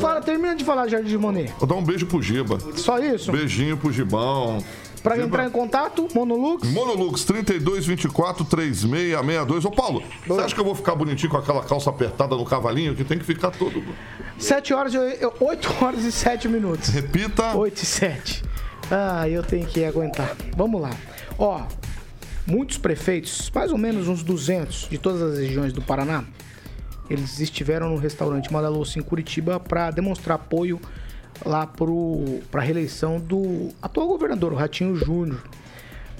Fala, termina de falar Jardim de Monet. Vou dar um beijo pro Giba. Só isso? Beijinho pro Gibão. Pra Giba. entrar em contato, Monolux. Monolux 3224 3662. Ô Paulo, você acha que eu vou ficar bonitinho com aquela calça apertada no cavalinho? Que tem que ficar todo. 7 horas e 8 horas e 7 minutos. Repita. 8 e 7. Ah, eu tenho que aguentar. Vamos lá. Ó, muitos prefeitos, mais ou menos uns 200 de todas as regiões do Paraná, eles estiveram no restaurante Madaloso em Curitiba para demonstrar apoio lá para a reeleição do atual governador, o Ratinho Júnior.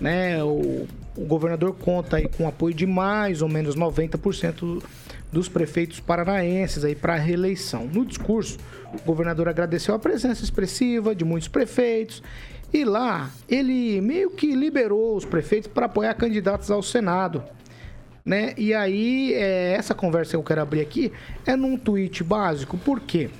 Né? O, o governador conta aí com apoio de mais ou menos 90% dos prefeitos paranaenses aí para a reeleição. No discurso, o governador agradeceu a presença expressiva de muitos prefeitos e lá ele meio que liberou os prefeitos para apoiar candidatos ao Senado né? E aí, é, essa conversa que eu quero abrir aqui é num tweet básico, por quê?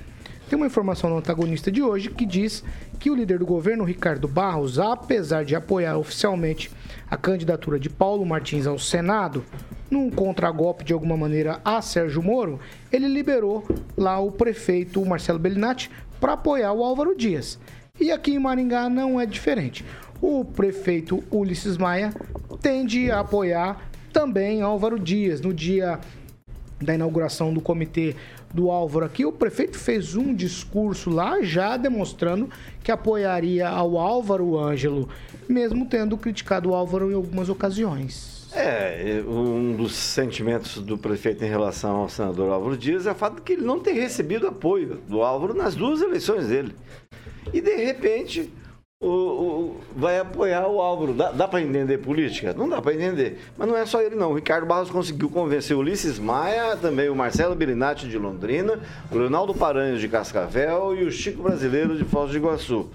Tem uma informação no antagonista de hoje que diz que o líder do governo, Ricardo Barros, apesar de apoiar oficialmente a candidatura de Paulo Martins ao Senado, num contragolpe de alguma maneira a Sérgio Moro, ele liberou lá o prefeito Marcelo Bellinati para apoiar o Álvaro Dias. E aqui em Maringá não é diferente. O prefeito Ulisses Maia tende a apoiar também Álvaro Dias. No dia da inauguração do comitê do Álvaro aqui, o prefeito fez um discurso lá já demonstrando que apoiaria ao Álvaro Ângelo, mesmo tendo criticado o Álvaro em algumas ocasiões. É, um dos sentimentos do prefeito em relação ao senador Álvaro Dias é o fato de que ele não ter recebido apoio do Álvaro nas duas eleições dele. E de repente o, o, vai apoiar o Álvaro. Dá, dá para entender política? Não dá para entender. Mas não é só ele, não. O Ricardo Barros conseguiu convencer o Ulisses Maia, também o Marcelo Birinati de Londrina, o Leonardo Paranhos de Cascavel e o Chico Brasileiro de Foz do Iguaçu.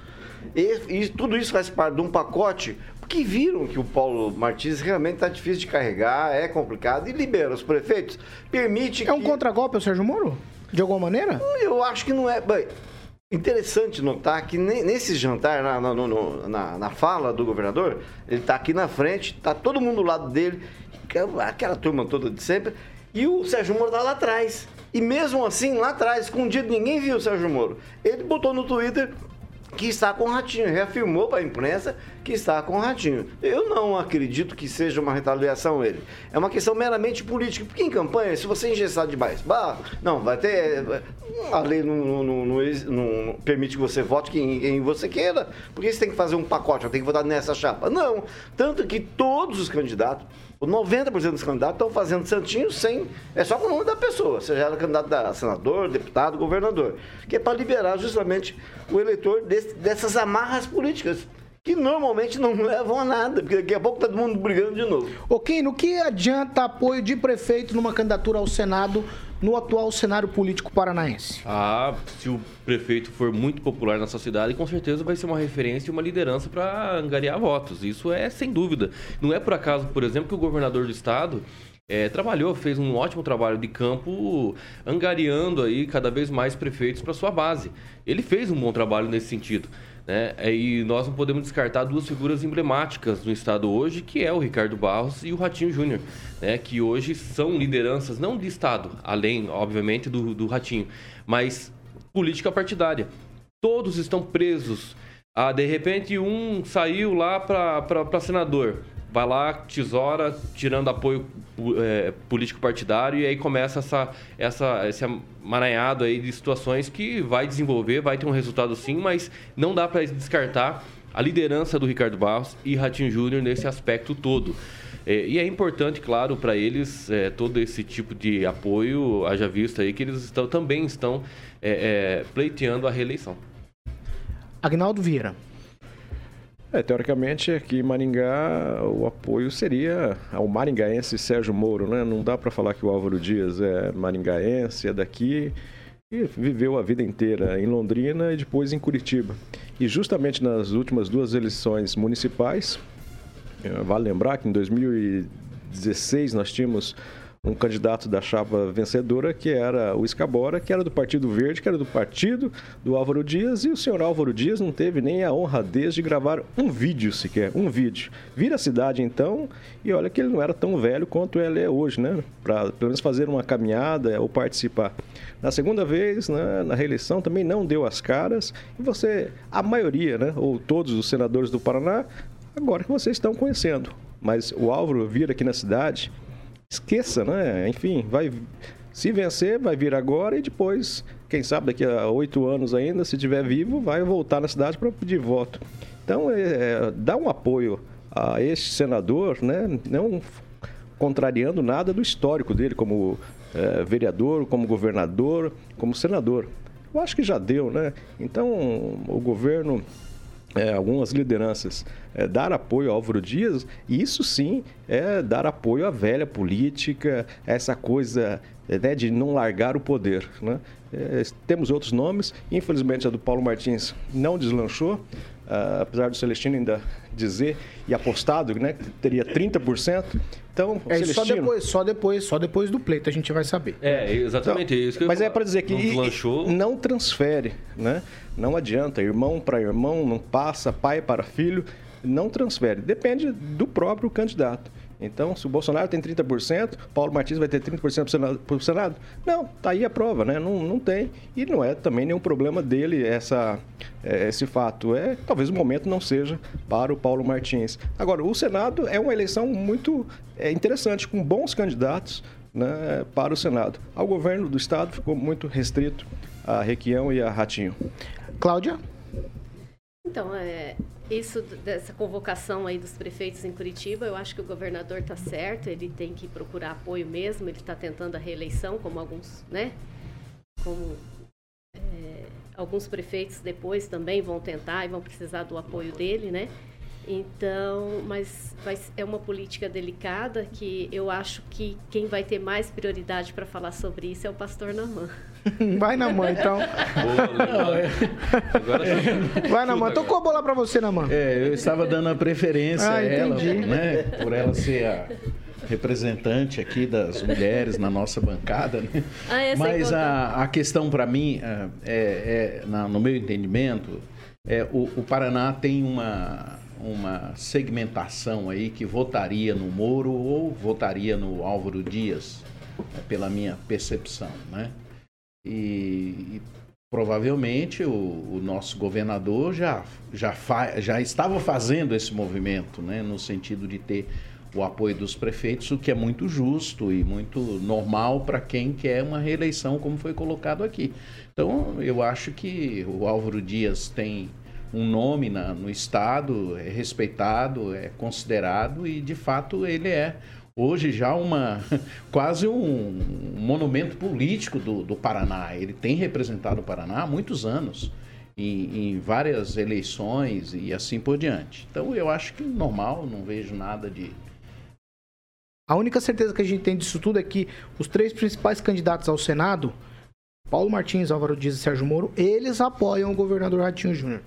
E, e tudo isso faz parte de um pacote que viram que o Paulo Martins realmente está difícil de carregar, é complicado, e libera os prefeitos, permite É um contragolpe ao Sérgio Moro? De alguma maneira? Eu acho que não é. Bem, interessante notar que nesse jantar, na, na, no, na, na fala do governador, ele está aqui na frente, está todo mundo do lado dele, aquela turma toda de sempre, e o Sérgio Moro está lá atrás. E mesmo assim, lá atrás, escondido, ninguém viu o Sérgio Moro. Ele botou no Twitter que está com o Ratinho, reafirmou para a imprensa que está com o Ratinho. Eu não acredito que seja uma retaliação ele. É uma questão meramente política, porque em campanha, se você engessar demais, bah, não, vai ter. A lei não, não, não, não permite que você vote quem, quem você queira, porque você tem que fazer um pacote, tem que votar nessa chapa. Não. Tanto que todos os candidatos 90% dos candidatos estão fazendo santinho sem. É só com o nome da pessoa, seja ela candidato a senador, deputado, governador. Que é para liberar justamente o eleitor desse, dessas amarras políticas. Que normalmente não levam a nada, porque daqui a pouco tá todo mundo brigando de novo. Ok, no que adianta apoio de prefeito numa candidatura ao Senado no atual cenário político paranaense? Ah, se o prefeito for muito popular na sua cidade, com certeza vai ser uma referência e uma liderança para angariar votos. Isso é sem dúvida. Não é por acaso, por exemplo, que o governador do estado é, trabalhou, fez um ótimo trabalho de campo, angariando aí cada vez mais prefeitos para sua base. Ele fez um bom trabalho nesse sentido. Né? É, e nós não podemos descartar duas figuras emblemáticas no estado hoje, que é o Ricardo Barros e o Ratinho Júnior, né? que hoje são lideranças não de estado, além, obviamente, do, do Ratinho, mas política partidária. Todos estão presos. Ah, de repente, um saiu lá para senador vai lá, tesoura, tirando apoio é, político partidário, e aí começa essa, essa, esse amaranhado aí de situações que vai desenvolver, vai ter um resultado sim, mas não dá para descartar a liderança do Ricardo Barros e Ratinho Júnior nesse aspecto todo. É, e é importante, claro, para eles é, todo esse tipo de apoio, haja vista aí que eles estão, também estão é, é pleiteando a reeleição. Agnaldo Vieira. É, teoricamente, aqui em Maringá, o apoio seria ao maringaense Sérgio Moro, né? Não dá para falar que o Álvaro Dias é maringaense, é daqui e viveu a vida inteira em Londrina e depois em Curitiba. E justamente nas últimas duas eleições municipais, eh, vale lembrar que em 2016 nós tínhamos um candidato da chapa vencedora, que era o Escabora, que era do Partido Verde, que era do partido do Álvaro Dias, e o senhor Álvaro Dias não teve nem a honradez de gravar um vídeo sequer, um vídeo. Vira a cidade então, e olha que ele não era tão velho quanto ele é hoje, né? Para pelo menos fazer uma caminhada ou participar. Na segunda vez, né, na reeleição, também não deu as caras, e você, a maioria, né, ou todos os senadores do Paraná, agora que vocês estão conhecendo. Mas o Álvaro vir aqui na cidade esqueça, né? Enfim, vai se vencer, vai vir agora e depois, quem sabe daqui a oito anos ainda, se estiver vivo, vai voltar na cidade para pedir voto. Então, é, é, dá um apoio a este senador, né? Não contrariando nada do histórico dele como é, vereador, como governador, como senador. Eu acho que já deu, né? Então, o governo é, algumas lideranças é, dar apoio ao Álvaro Dias, isso sim é dar apoio à velha política, essa coisa né, de não largar o poder. Né? É, temos outros nomes, infelizmente a do Paulo Martins não deslanchou, uh, apesar do Celestino ainda dizer e apostado né, que teria 30%. Então, é Celestino... só depois, só depois, só depois do pleito a gente vai saber. É, exatamente então, isso que Mas é para dizer que não, não transfere, né? Não adianta, irmão para irmão, não passa, pai para filho, não transfere. Depende do próprio candidato. Então, se o Bolsonaro tem 30%, Paulo Martins vai ter 30% para o Senado? Não, tá aí a prova, né? Não, não tem. E não é também nenhum problema dele essa, é, esse fato. É Talvez o momento não seja para o Paulo Martins. Agora, o Senado é uma eleição muito é, interessante, com bons candidatos né, para o Senado. Ao governo do Estado ficou muito restrito a Requião e a Ratinho. Cláudia? Então, é, isso dessa convocação aí dos prefeitos em Curitiba, eu acho que o governador está certo, ele tem que procurar apoio mesmo, ele está tentando a reeleição, como alguns, né? Como é, alguns prefeitos depois também vão tentar e vão precisar do apoio dele, né? Então, mas vai, é uma política delicada que eu acho que quem vai ter mais prioridade para falar sobre isso é o pastor Namã. Vai na mãe, então. Vai na mãe. Tocou a bola pra você, Namã. É, eu estava dando a preferência Ah, a ela, entendi. né? Por ela ser a representante aqui das mulheres na nossa bancada, né? Ah, é, Mas a, a questão para mim, é, é, na- no meu entendimento, é, o, o Paraná tem uma, uma segmentação aí que votaria no Moro ou votaria no Álvaro Dias, é, pela minha percepção, né? E, e provavelmente o, o nosso governador já, já, fa, já estava fazendo esse movimento, né? No sentido de ter o apoio dos prefeitos, o que é muito justo e muito normal para quem quer uma reeleição, como foi colocado aqui. Então, eu acho que o Álvaro Dias tem um nome na- no Estado, é respeitado, é considerado e, de fato, ele é hoje já uma quase um monumento político do, do Paraná. Ele tem representado o Paraná há muitos anos. Em, em várias eleições e assim por diante. Então eu acho que normal, não vejo nada de, A única certeza que a gente tem disso tudo é que os três principais candidatos ao Senado, Paulo Martins, Álvaro Dias e Sérgio Moro, eles apoiam o governador Ratinho Júnior.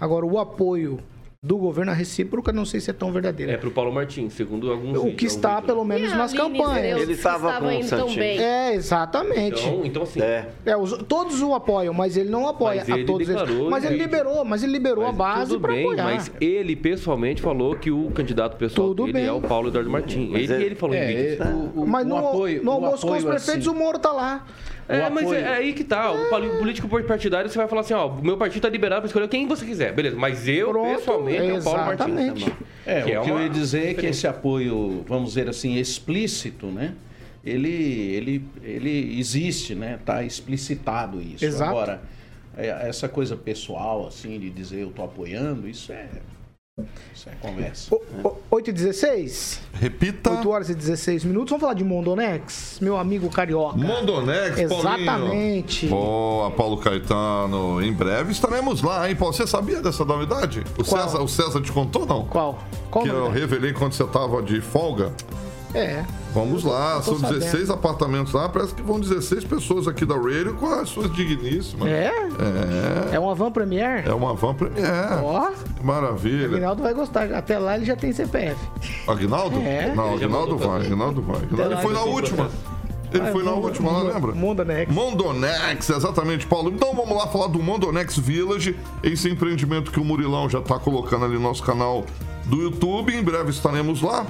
Agora, o apoio do governo, a recíproca, não sei se é tão verdadeira. É pro Paulo Martins, segundo alguns O que está, pelo menos, E nas Aline campanhas. Ele estava com o Santinho. bem. É, exatamente. Então, então assim. É, os- todos o apoiam, mas ele não apoia Mas a ele todos eles. declarou, Mas ele liberou, mas ele liberou a base Tudo para bem, apoiar. mas ele pessoalmente falou que o candidato pessoal Tudo dele bem. é o Paulo Eduardo Martins. Mas Ele, é- ele falou é, em vídeo. o- o- mas no, apoio- no o almoço com os prefeitos, assim- o Moro tá lá. É, O mas apoio- é, é aí que tá. O poli- político partidário, você vai falar assim, ó, o meu partido tá liberado pra escolher quem você quiser. Beleza, mas eu, pessoalmente, é o Paulo Martins. exatamente. É, Que o é que eu ia dizer é que esse apoio, vamos dizer assim, explícito, né? Ele, ele, ele existe, né? Tá explicitado isso. Exato. Agora, é, essa coisa pessoal, assim, de dizer eu tô apoiando, isso é, isso é conversa. O- o- 8 e 16? Repita. 8 horas e 16 minutos. Vamos falar de Mondonex, meu amigo carioca. Mondonex, Exatamente. Paulinho. Boa, Paulo Caetano. Em breve estaremos lá, hein, Paulo? Você sabia dessa novidade? O, Qual? César, o César te contou, não? Qual? Qual que eu novidade? revelei quando você tava de folga? É. Vamos lá, são 16 sabendo. apartamentos lá, parece que vão 16 pessoas aqui da Radio com as suas digníssimas. É? É. É uma van Premier? É uma van Premier. Ó. Que O Maravilha. Aguinaldo vai gostar. Até lá ele já tem CPF. Aguinaldo? É. Não, Aguinaldo vai. Aguinaldo vai. Ele foi na última. Ele Ah, foi na última, lá Mondo- lembra? Mondonex. Mondonex, exatamente, Paulo. Então vamos lá falar do Mondonex Village, esse empreendimento que o Murilão já está colocando ali no nosso canal do YouTube. Em breve estaremos lá.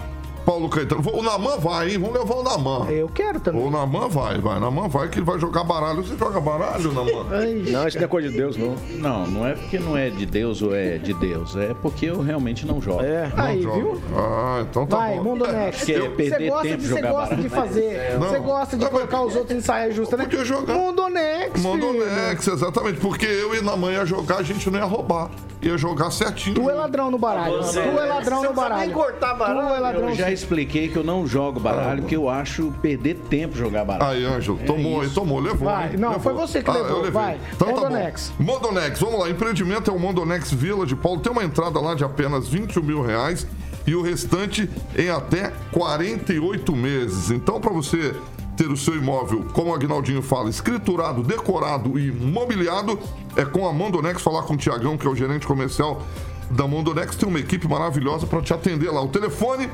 Paulo Caetano. O Naman vai, hein? Vamos levar o Naman. Eu quero também. O Naman vai, vai. Naman vai que ele vai jogar baralho. Você joga baralho, Naman? Não, isso não é coisa de Deus, não. Não, não é porque não é de Deus ou é de Deus, é porque eu realmente não jogo. É, Aí, viu? Ah, então tá Vai, bom. Mondonex. Quer Você perder gosta, tempo de, você gosta de fazer. Não. Você gosta de colocar os outros em saia justa, né? Podia jogar. Mondonex. Mondonex, exatamente. Porque eu e Naman ia jogar, a gente não ia roubar. Ia jogar certinho. Tu é ladrão no baralho. Você- tu é ladrão você no baralho. nem cortar Tu é ladrão. Eu já expliquei que eu não jogo baralho, porque eu acho perder tempo jogar baralho. Aí, Ângelo, É tomou, aí, isso. tomou, levou. Vai, hein? não, Levou. foi você que Ah, levou, eu levei. vai. Então tá bom. Mondonex. Mondonex, vamos lá. Empreendimento é o Mondonex Village, Paulo. Tem uma entrada lá de apenas 21 mil reais e o restante em até 48 meses. Então, para você ter o seu imóvel, como o Agnaldinho fala, escriturado, decorado e mobiliado, é com a Mondonex. Falar com o Tiagão, que é o gerente comercial da Mondonex. Tem uma equipe maravilhosa para te atender lá. O telefone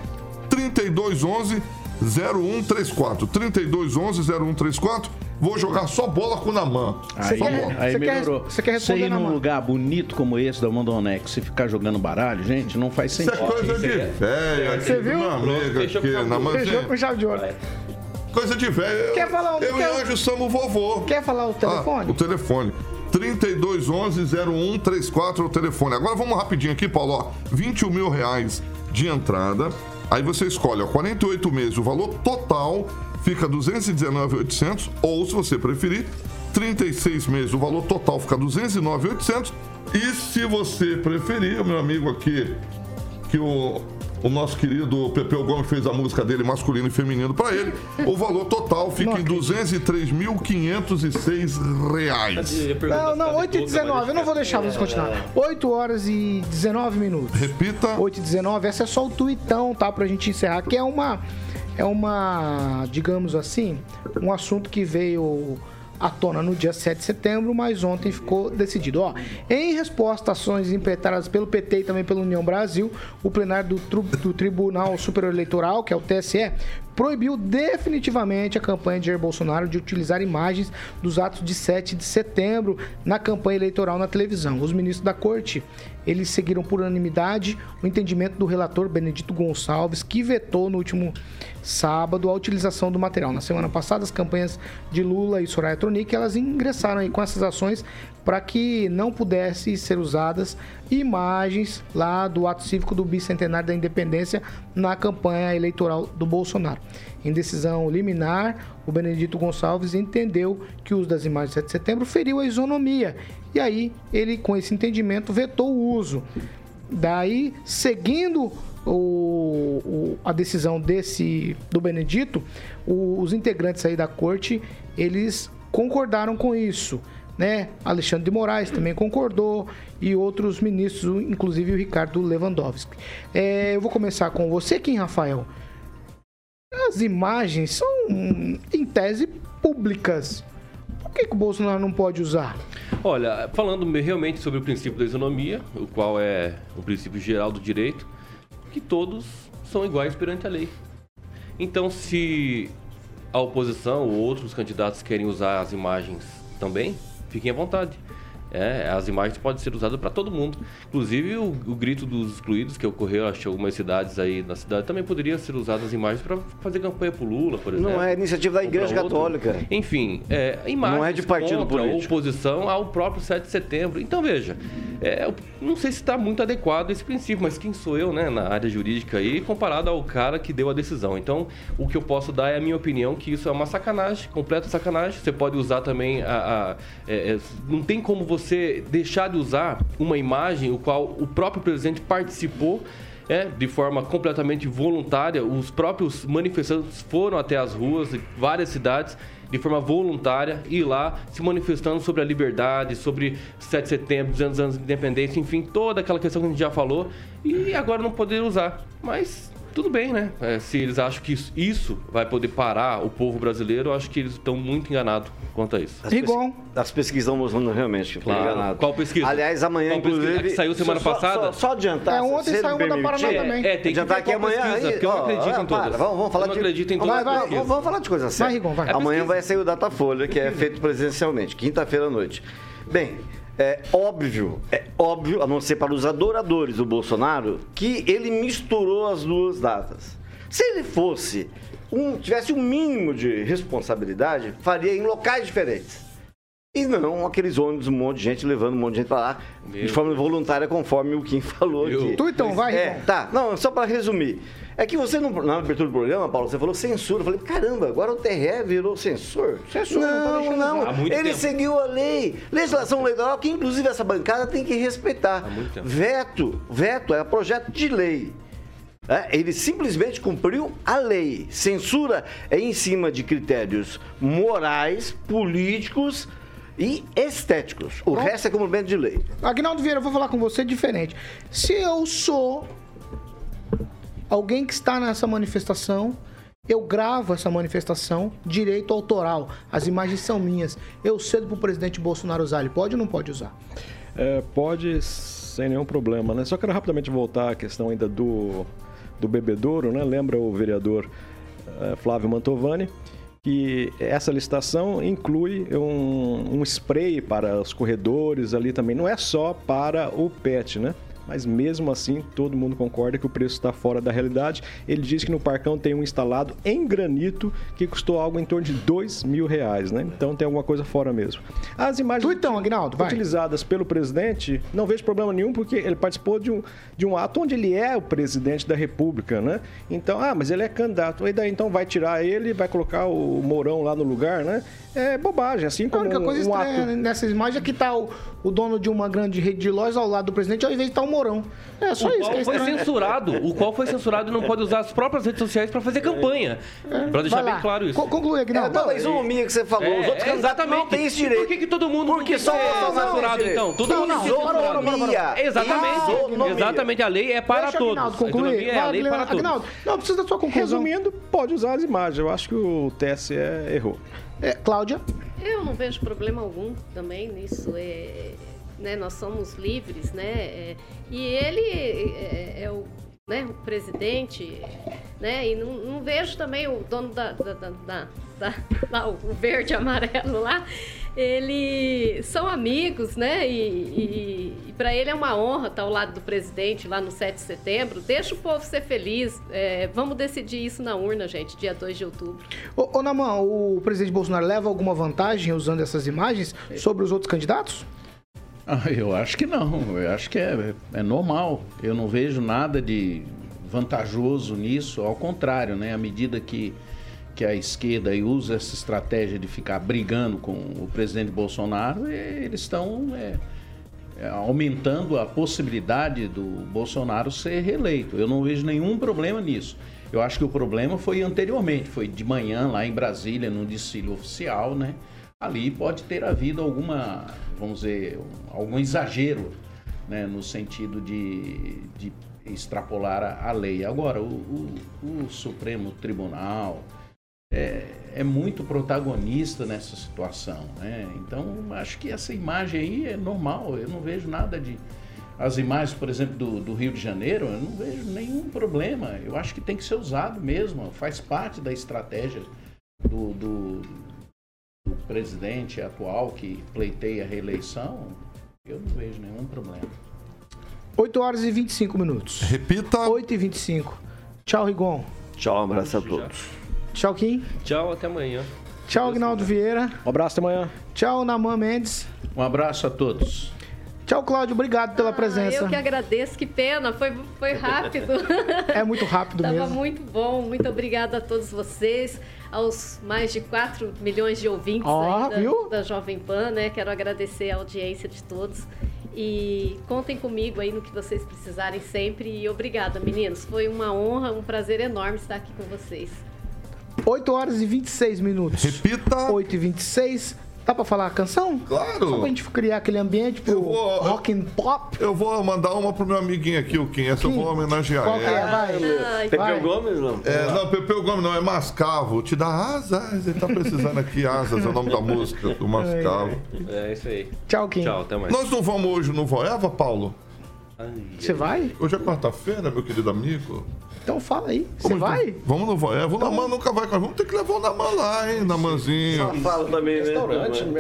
3211 0134. 3211 0134 vou jogar só bola com o Naman. Aí, só bola. aí você quer- melhorou. você quer Você responder ir na num lugar bonito como esse da Mondonex e ficar jogando baralho, gente, não faz Isso é sentido. coisa de velho. Você viu? Meu amigo, Fechou aqui, com chave de Namanzinho. Fechou com chave de ouro. Coisa de velho. Quer falar um- Eu quer- e Anjo somos vovô. Quer falar o Ah, telefone? o telefone. 3211-0134 é o telefone. Agora vamos rapidinho aqui, Paulo. Ó, 21 mil reais de entrada. Aí você escolhe, ó, 48 meses. O valor total fica 219,800. Ou, se você preferir, 36 meses. O valor total fica 209,800. E se você preferir, meu amigo aqui, que o, o nosso querido Pepeu Gomes fez a música dele, masculino e feminino, para ele, o valor total fica em 203.506 reais. Não, não, 8 e 19. Eu não vou deixar você continuar. 8 horas e 19 minutos. Repita. 8 e 19. Essa é só o tuitão, tá? Pra gente encerrar. Que é uma. É uma. Digamos assim. Um assunto que veio à tona no dia 7 de setembro, mas ontem ficou decidido. Ó, em resposta a ações impetradas pelo PT e também pela União Brasil, o plenário do, do Tribunal Superior Eleitoral, que é o TSE, proibiu definitivamente a campanha de Jair Bolsonaro de utilizar imagens dos atos de 7 de setembro na campanha eleitoral na televisão. Os ministros da corte, eles seguiram por unanimidade o entendimento do relator Benedito Gonçalves, que vetou no último sábado a utilização do material. Na semana passada, as campanhas de Lula e Soraya Tronic, elas ingressaram com essas ações para que não pudessem ser usadas imagens lá do ato cívico do bicentenário da independência na campanha eleitoral do Bolsonaro. Em decisão liminar, o Benedito Gonçalves entendeu que o uso das imagens de 7 de setembro feriu a isonomia. E aí, ele, com esse entendimento, vetou o uso. Daí, seguindo o- o- a decisão desse do Benedito, o- os integrantes aí da corte, eles concordaram com isso. Né? Alexandre de Moraes também concordou e outros ministros, inclusive o Ricardo Lewandowski. É, eu vou começar com você, Kim Rafael. As imagens são, em tese, públicas. Por que, que o Bolsonaro não pode usar? Olha, falando realmente sobre o princípio da isonomia, o qual é um princípio geral do direito, que todos são iguais perante a lei. Então, se a oposição ou outros candidatos querem usar as imagens também, fiquem à vontade. É, as imagens podem ser usadas para todo mundo. Inclusive, o, o grito dos excluídos que ocorreu, acho que em algumas cidades aí na cidade, também poderia ser usadas as imagens para fazer campanha pro Lula, por exemplo. Não é iniciativa da Igreja outro. Católica. Enfim, é, imagens Não é de partido contra político. oposição ao próprio 7 de setembro. Então, veja, é, eu não sei se está muito adequado esse princípio, mas quem sou eu, né, na área jurídica aí, comparado ao cara que deu a decisão. Então, o que eu posso dar é a minha opinião que isso é uma sacanagem, completa sacanagem. Você pode usar também a... a- é, é, não tem como você deixar de usar uma imagem o qual o próprio presidente participou é, de forma completamente voluntária. Os próprios manifestantes foram até as ruas de várias cidades de forma voluntária, ir lá se manifestando sobre a liberdade, sobre 7 de setembro, 200 anos de independência, enfim, toda aquela questão que a gente já falou, e agora não poder usar. Mas tudo bem, né? É, se eles acham que isso, isso vai poder parar o povo brasileiro, eu acho que eles estão muito enganados quanto a isso. As, pesqui- as pesquisas estão mostrando realmente Claro. enganado. Qual pesquisa? Aliás, amanhã, Qual pesquisa? inclusive. A que saiu semana só- passada? Só, só adiantar. É, ontem saiu uma da Paraná permitir, também. É, tem que adiantar que amanhã. pesquisa, aí, porque eu não acredito ó, em para, todas. Vamos, vamos falar Eu não de. acredito em todas as vai, pesquisas. vamos, falar de coisa séria. Rigon, vai. É Amanhã pesquisa. vai sair o Datafolha, que é feito presencialmente, quinta-feira à noite. Bem, é óbvio, é óbvio, a não ser para os adoradores do Bolsonaro, que ele misturou as duas datas. Se ele fosse, um, tivesse um mínimo de responsabilidade, faria em locais diferentes. E não aqueles ônibus, um monte de gente levando um monte de gente para lá, de forma voluntária, conforme o Kim falou Meu. aqui. Tu então, vai, É, Rigon. tá. Não, só para resumir. É que você, no- na abertura do programa, Paulo, você falou censura. Eu falei, caramba, agora o TRE virou censor? Censura, não tá não, não. usar. Há muito Ele tempo. seguiu a lei. Legislação eleitoral que, inclusive, essa bancada tem que respeitar. Há muito tempo. Veto, veto é projeto de lei. É, ele simplesmente cumpriu a lei. Censura é em cima de critérios morais, políticos e estéticos. O Pronto. resto é cumprimento de lei. Agnaldo Vieira, eu vou falar com você diferente. Se eu sou alguém que está nessa manifestação, eu gravo essa manifestação, direito autoral. As imagens são minhas. Eu cedo pro presidente Bolsonaro usar. Ele pode ou não pode usar? É, pode sem nenhum problema, né? Só quero rapidamente voltar à questão ainda do, do bebedouro, né? Lembra o vereador eh, Flávio Mantovani, que essa licitação inclui um, um spray para os corredores ali também. Não é só para o PET, né? Mas mesmo assim todo mundo concorda que o preço está fora da realidade. Ele diz que no Parcão tem um instalado em granito que custou algo em torno de dois mil reais, né? Então tem alguma coisa fora mesmo. As imagens então, Agnaldo, vai. utilizadas pelo presidente, não vejo problema nenhum porque ele participou de um, de um ato onde ele é o presidente da República, né? Então, ah, mas ele é candidato. E daí então vai tirar ele, vai colocar o Mourão lá no lugar, né? É bobagem, assim como A única coisa um, um estranha ato nessa imagem é que tá o, o dono de uma grande rede de lojas ao lado do presidente, ao invés de estar o Mourão. É só o isso qual é foi censurado, o qual foi censurado e não pode usar as próprias redes sociais para fazer campanha. Para deixar Vai lá. bem claro isso. Co- conclui, Agnaldo. É, não, a isonomia que você falou, os outros É, candidatos não têm esse direito. Por que, que todo mundo Porque não só o Bolsonaro censurado, então? Todo Não, mundo não, censurado. Exatamente. Exatamente. A lei é para Deixa o todos. Concluir. é a lei para todos. Agnaldo, não, precisa da sua conclusão. Resumindo, pode usar as imagens. Eu acho que o TSE errou. É, Cláudia? Eu não vejo problema algum também nisso. É, né, nós somos livres, né? é, e ele é, é o, né, o presidente, né? E não, não vejo também o dono da, da, da- da- da- lá, o verde e amarelo lá. Eles são amigos, né? E, e, e para ele é uma honra estar ao lado do presidente lá no 7 de setembro. Deixa o povo ser feliz. é, vamos decidir isso na urna, gente, dia 2 de outubro. Ô, ô Naman, o presidente Bolsonaro leva alguma vantagem usando essas imagens sobre os outros candidatos? Ah, eu acho que não. Eu acho que é, é normal. Eu não vejo nada de vantajoso nisso. Ao contrário, né? À medida que, que a esquerda usa essa estratégia de ficar brigando com o presidente Bolsonaro, eles estão é, é, aumentando a possibilidade do Bolsonaro ser reeleito. Eu não vejo nenhum problema nisso. Eu acho que o problema foi anteriormente, foi de manhã lá em Brasília, no desfile oficial, né? Ali pode ter havido alguma, vamos dizer, algum exagero, né? No sentido de, de extrapolar a, a lei. Agora, o, o- o Supremo Tribunal é, é muito protagonista nessa situação, né? Então, acho que essa imagem aí é normal. Eu não vejo nada de as imagens, por exemplo, do, do Rio de Janeiro, eu não vejo nenhum problema. Eu acho que tem que ser usado mesmo, faz parte da estratégia do, do, do presidente atual que pleiteia a reeleição. Eu não vejo nenhum problema. 8 horas e 25 minutos. Repita. 8 e 25. Tchau, Rigon. Tchau, um abraço a todos. Tchau, Kim. Tchau, até amanhã. Tchau, Agnaldo Vieira. Um abraço até amanhã. Tchau, Naman Mendes. Um abraço a todos. Tchau, Cláudio. Obrigado pela presença. Ah, Eu que agradeço, que pena, foi, foi rápido. É muito rápido Tava mesmo. muito bom, muito obrigada a todos vocês, aos mais de 4 milhões de ouvintes aí da, viu? da Jovem Pan, né? Quero agradecer a audiência de todos. E contem comigo aí no que vocês precisarem sempre. E obrigada, meninos. Foi uma honra, um prazer enorme estar aqui com vocês. 8 horas e 26 minutos. Repita. 8 e 26. Dá pra falar a canção? Claro. Só pra gente criar aquele ambiente pro vou- rock and pop. Eu vou mandar uma pro meu amiguinho aqui, o Kim. Essa eu vou homenagear Qual que é? ele. Vai. Pepeu Vai. Gomes, não? É, não, Pepeu Gomes não, é Mascavo. Te dá asas. Ele tá precisando aqui, asas, é o nome da música do Mascavo. É isso aí. Tchau, Kim. Tchau, até mais. Nós não vamos hoje no Voeva, Paulo? Você vai? Hoje é quarta-feira, meu querido amigo. Então fala aí. Você Como vai? então? Vamos no Voeva. O Naman nunca vai com nós. Vamos ter que levar o Naman lá, hein, Namanzinho. Fala também, né?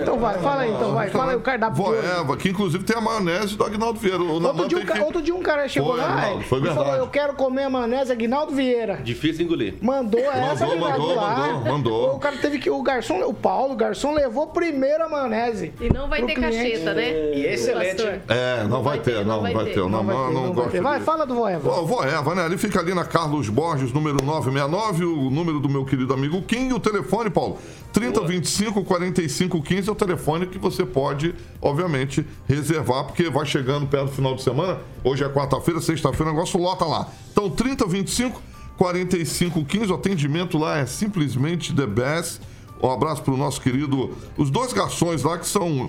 Então vai, fala aí, então vai. Fala aí o cardápio. Voeva, que inclusive tem a maionese do Agnaldo Vieira. O Outro Naman dia, um, que... outro dia um cara chegou Foi, lá Agnaldo, foi e verdade. falou, eu quero comer a maionese Aguinaldo Vieira. Difícil engolir. Mandou essa, Mandou, mandou, lá. mandou, mandou. O cara teve que, o garçom, o Paulo, o garçom levou primeiro a maionese. E não vai ter cliente. cacheta, né? E excelente? É, não, vai, ter, não, vai ter. O Não vai Naman não, não vai gosta ter. Vai, fala do Voeva. Voeva, né? Ele fica ali na Carlos Borges, número 969, o número do meu querido amigo Kim, e o telefone, Paulo, 3025 4515 é o telefone que você pode, obviamente, reservar, porque vai chegando perto do final de semana. Hoje é quarta-feira, sexta-feira, o negócio lota lá. Então, 3025 4515, o atendimento lá é simplesmente the best. Um abraço pro nosso querido, os dois garçons lá que são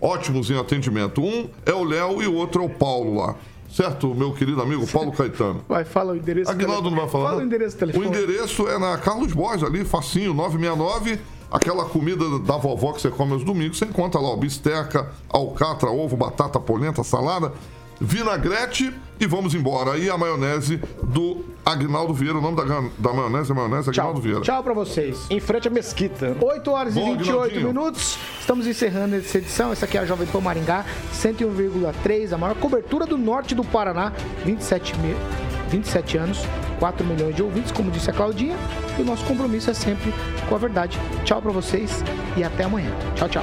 ótimos em atendimento. Um é o Léo e o outro é o Paulo lá. Certo, meu querido amigo Paulo Caetano? Vai, fala o endereço. do Aguinaldo não vai falar? Fala o endereço do telefone. O endereço é na Carlos Borges, ali, facinho, 969. Aquela comida da vovó que você come aos domingos, você encontra lá, ó, bisteca, alcatra, ovo, batata, polenta, salada. Vinagrete e vamos embora. E a maionese do Agnaldo Vieira. O nome da, da maionese é maionese Agnaldo Vieira. Tchau pra vocês. Em frente à mesquita. 8 horas Bom, e 28 Aguinaldinho. minutos. Estamos encerrando essa edição. Essa aqui é a Jovem Pan Maringá, 101,3, a maior cobertura do norte do Paraná, 27, mil, 27 anos, 4 milhões de ouvintes, como disse a Claudinha. E o nosso compromisso é sempre com a verdade. Tchau pra vocês e até amanhã. Tchau, tchau.